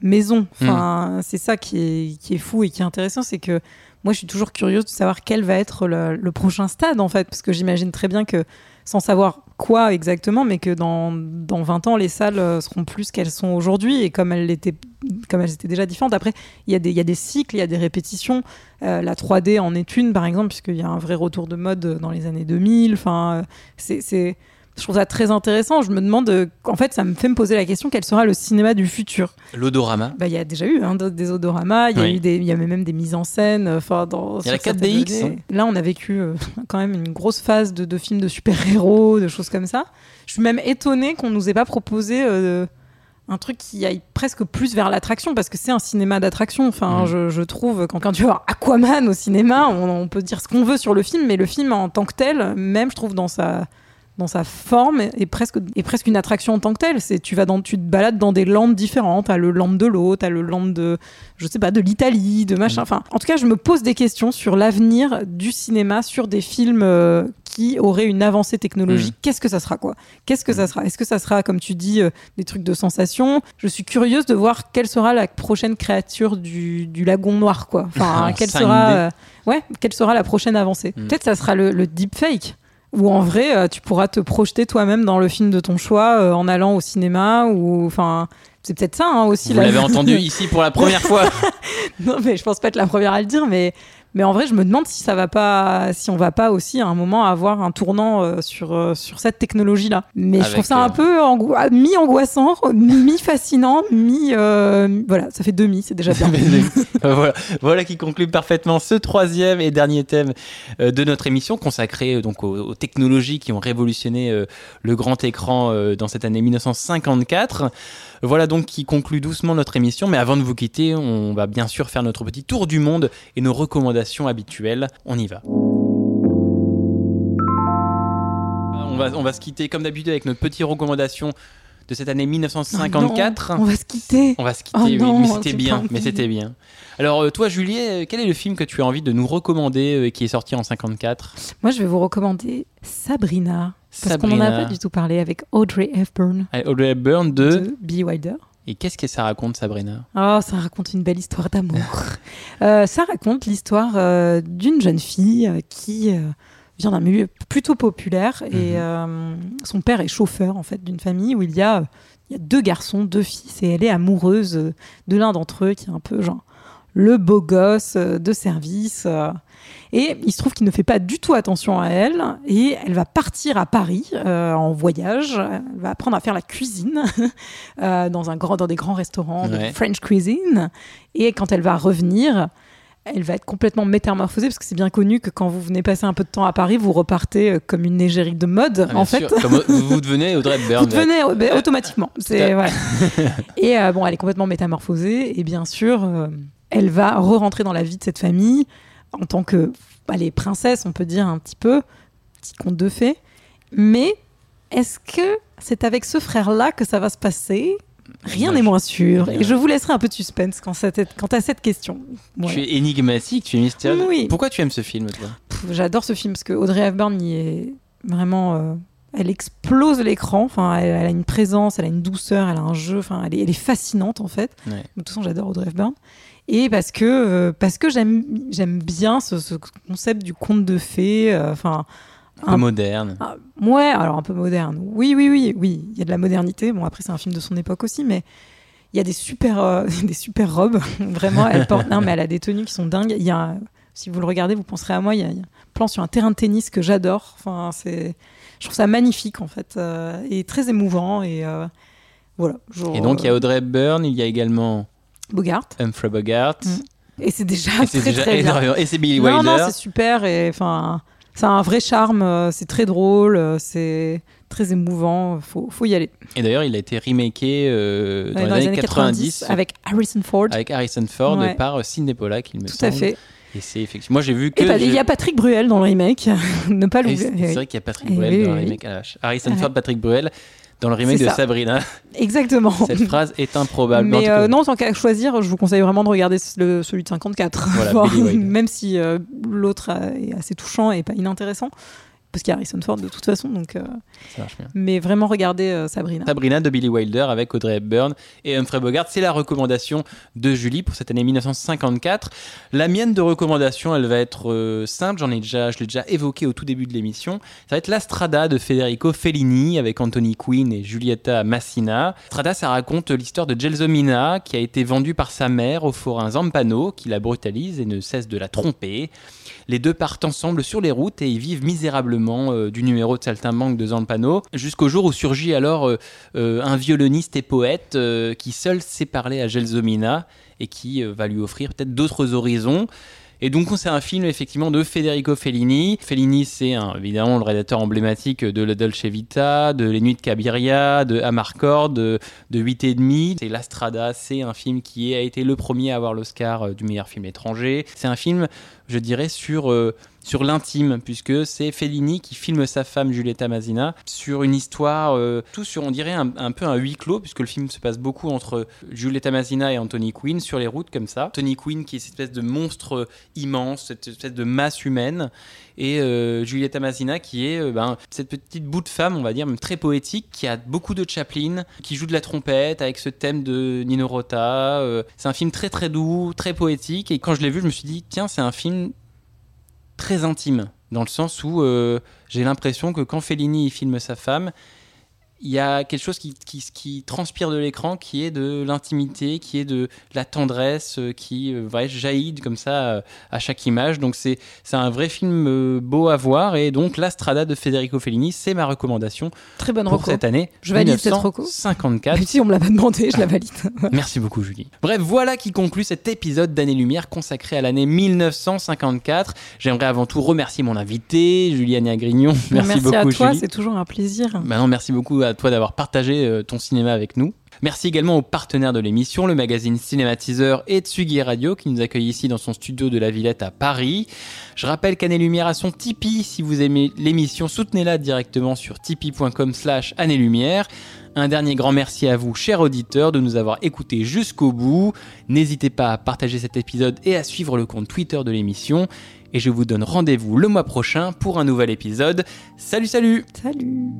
maison. Enfin, c'est ça qui est, qui est fou et qui est intéressant, c'est que moi, je suis toujours curieuse de savoir quel va être le, le prochain stade, en fait, parce que j'imagine très bien que, sans savoir quoi exactement, mais que dans, dans 20 ans, les salles euh, seront plus qu'elles sont aujourd'hui, et comme elles, étaient, comme elles étaient déjà différentes. Après, il y, y a des cycles, il y a des répétitions. Euh, la 3D en est une, par exemple, puisqu'il y a un vrai retour de mode dans les années 2000. Enfin, euh, c'est- je trouve ça très intéressant. Je me demande, euh, en fait, ça me fait me poser la question quel sera le cinéma du futur? L'odorama. Bah, Il y a déjà eu hein, des odoramas, il y, a eu y avait même des mises en scène. euh, Enfin, dans, Il y a la sur certaines 4DX, données. Là, on a vécu euh, quand même une grosse phase de, de films de super-héros, de choses comme ça. Je suis même étonnée qu'on nous ait pas proposé. euh, un truc qui aille presque plus vers l'attraction parce que c'est un cinéma d'attraction. Enfin, Mhm. je, je trouve quand, quand tu vois Aquaman au cinéma, on, on peut dire ce qu'on veut sur le film, mais le film en tant que tel, même je trouve dans sa dans sa forme est presque est presque une attraction en tant que telle. C'est tu vas dans tu te balades dans des landes différentes. T'as le land de l'eau, t'as le land de je sais pas de l'Italie, de machin. Enfin, en tout cas, je me pose des questions sur l'avenir du cinéma, sur des films euh, qui auraient une avancée technologique. Qu'est-ce que ça sera quoi? Qu'est-ce que ça sera? Est-ce que ça sera comme tu dis euh, des trucs de sensation? Je suis curieuse de voir quelle sera la prochaine créature du, du lagon noir quoi. Enfin, En quelle 5D. sera euh, ouais, quelle sera la prochaine avancée? Peut-être ça sera le, le deepfake. Où en vrai, euh, tu pourras te projeter toi-même dans le film de ton choix euh, en allant au cinéma ou enfin, c'est peut-être ça hein, aussi. Vous la- l'avez entendu ici pour la première fois. non, mais je pense pas être la première à le dire, mais mais en vrai, je me demande si ça va pas, si on va pas aussi à un moment avoir un tournant euh, sur euh, sur cette technologie-là. Mais je trouve ça un euh, peu angoi- mi angoissant, mi euh, voilà, ça fait demi, c'est déjà bien. voilà, voilà qui conclut parfaitement ce troisième et dernier thème de notre émission consacré donc aux, aux technologies qui ont révolutionné le grand écran dans cette année 1954. Voilà donc qui conclut doucement notre émission. Mais avant de vous quitter, on va bien sûr faire notre petit tour du monde et nos recommandations habituelles. On y va. On va, on va se quitter comme d'habitude avec notre petite recommandation de cette année 1954. Non, on va se quitter. On va se quitter, Oh oui, non, mais c'était bien, mais c'était bien. Alors euh, toi, Julie, euh, quel est le film que tu as envie de nous recommander euh, qui est sorti en 54 Moi, je vais vous recommander Sabrina. Parce qu'on n'en a pas du tout parlé avec Audrey Hepburn Avec Audrey Hepburn de... de Billy Wilder. Et qu'est-ce que ça raconte, Sabrina? Oh, ça raconte une belle histoire d'amour. Euh, ça raconte l'histoire euh, d'une jeune fille euh, qui vient d'un milieu plutôt populaire et Mhm. son père est chauffeur en fait d'une famille où il y a il y a deux garçons, deux fils et elle est amoureuse de l'un d'entre eux qui est un peu genre le beau gosse euh, de service. euh. et il se trouve qu'il ne fait pas du tout attention à elle et elle va partir à Paris euh, en voyage. Elle va apprendre à faire la cuisine euh, dans, un grand, dans des grands restaurants Ouais. de French cuisine. Et quand elle va revenir, elle va être complètement métamorphosée parce que c'est bien connu que quand vous venez passer un peu de temps à Paris, vous repartez comme une égérie de mode, Ah, en fait. Comme vous devenez Audrey Hepburn. Vous devenez automatiquement. à- C'est, voilà. Et euh, bon, elle est complètement métamorphosée. Et bien sûr, elle va re-rentrer dans la vie de cette famille en tant que bah, les princesses, on peut dire un petit peu, petit conte de fées. Mais est-ce que c'est avec ce frère-là que ça va se passer? Rien n'est moins sûr. Rien. Et je vous laisserai un peu de suspense quant, à cette question. Voilà. Tu es énigmatique, tu es mystérieux. Oui. Pourquoi tu aimes ce film, toi? J'adore ce film parce que Audrey Hepburn y est vraiment. euh, elle explose l'écran. Enfin, elle, elle a une présence, elle a une douceur, elle a un jeu. Enfin, elle est, elle est fascinante en fait. Ouais. De toute façon, j'adore Audrey Hepburn. Et parce que euh, parce que j'aime j'aime bien ce, ce concept du conte de fées. euh, Enfin. Un peu moderne. Ah, ouais, alors un peu moderne. Oui, oui, oui, oui. Il y a de la modernité. Bon, après, c'est un film de son époque aussi, mais il y a des super, euh, des super robes. Vraiment, elle porte. Non, mais elle a des tenues qui sont dingues. Il y a, si vous le regardez, vous penserez à moi. Il y a, il y a un plan sur un terrain de tennis que j'adore. Enfin, c'est, je trouve ça magnifique en fait, et très émouvant. Et voilà. genre, Et donc, il y a Audrey Hepburn, il y a également Bogart. Humphrey Bogart. Mm. Et c'est déjà Et très déjà très bien. Et c'est Billy Non, Wilder. non, c'est super. Et enfin, ça a un vrai charme. euh, C'est très drôle. euh, C'est très émouvant. Faut, faut y aller. Et d'ailleurs, il a été remaké euh, dans, les années 90, avec Harrison Ford. avec Harrison Ford Ouais. par Sidney Pollack, il me Tout à semble. fait. Et c'est effectivement. Moi, j'ai vu que. Bah, je- il y a Patrick Bruel dans le remake. ne pas l'oublier. C'est vrai qu'il y a Patrick Eh Bruel oui, dans le oui, remake. Ah. Harrison Ouais. Ford, Patrick Bruel dans le remake de ça. Sabrina. Exactement. Cette phrase est improbable. Mais euh, non, tant qu'à choisir, je vous conseille vraiment de regarder le- celui de 54. Voilà, même si euh, l'autre est assez touchant et pas inintéressant. Parce qu'il y a Harrison Ford de toute façon. Donc, euh, ça marche bien. Mais vraiment regardez euh, Sabrina. Sabrina de Billy Wilder avec Audrey Hepburn et Humphrey Bogart. C'est la recommandation de Julie pour cette année 1954. La mienne de recommandation, elle va être euh, simple. J'en ai déjà, je l'ai déjà évoqué au tout début de l'émission. Ça va être La Strada de Federico Fellini avec Anthony Quinn et Giulietta Massina. Strada, ça raconte l'histoire de Gelsomina qui a été vendue par sa mère au forain Zampano qui la brutalise et ne cesse de la tromper. Les deux partent ensemble sur les routes et y vivent misérablement euh, du numéro de saltimbanque de Zampano, jusqu'au jour où surgit alors euh, euh, un violoniste et poète qui seul sait parler à Gelsomina et qui va lui offrir peut-être d'autres horizons. Et donc c'est un film effectivement de Federico Fellini. Fellini c'est évidemment le réalisateur emblématique de La Dolce Vita, de Les Nuits de Cabiria, de Amarcord, de, de 8 et demi. C'est La Strada, c'est un film qui a été le premier à avoir l'Oscar du meilleur film étranger. C'est un film, je dirais, sur sur l'intime, puisque c'est Fellini qui filme sa femme Giulietta Masina sur une histoire, euh, tout sur, on dirait, un, peu un huis clos, puisque le film se passe beaucoup entre Giulietta Masina et Anthony Quinn sur les routes comme ça. Anthony Quinn qui est cette espèce de monstre immense, cette espèce de masse humaine, et euh, Giulietta Masina qui est euh, ben, cette petite bout de femme, on va dire, très poétique, qui a beaucoup de Chaplin, qui joue de la trompette avec ce thème de Nino Rota. euh, c'est un film très très doux, très poétique, et quand je l'ai vu, je me suis dit, tiens, c'est un film très intime, dans le sens où euh, j'ai l'impression que quand Fellini il filme sa femme, il y a quelque chose qui, qui, qui transpire de l'écran, qui est de l'intimité, qui est de la tendresse, euh, qui euh, ouais, jaillit comme ça euh, à chaque image. Donc c'est un vrai film euh, beau à voir. Et donc La Strada de Federico Fellini, c'est ma recommandation Très bonne pour reco. cette année Je valide cette reco. 54. Même si on me l'a pas demandé, je la valide. Merci beaucoup Julie. Bref, voilà qui conclut cet épisode d'Année Lumière consacré à l'année 1954. J'aimerais avant tout remercier mon invité, Juliane Agrignon. Merci, beaucoup à toi, c'est toujours un plaisir. Bah non, merci beaucoup à toi d'avoir partagé euh, ton cinéma avec nous. Merci également aux partenaires de l'émission, le magazine Cinématiseur et Tsugi Radio qui nous accueille ici dans son studio de la Villette à Paris. Je rappelle qu'Année Lumière a son Tipeee. Si vous aimez l'émission, soutenez-la directement sur tipeee.com slash Année Lumière. Un dernier grand merci à vous, chers auditeurs, de nous avoir écoutés jusqu'au bout. N'hésitez pas à partager cet épisode et à suivre le compte Twitter de l'émission. Et je vous donne rendez-vous le mois prochain pour un nouvel épisode. Salut, salut Salut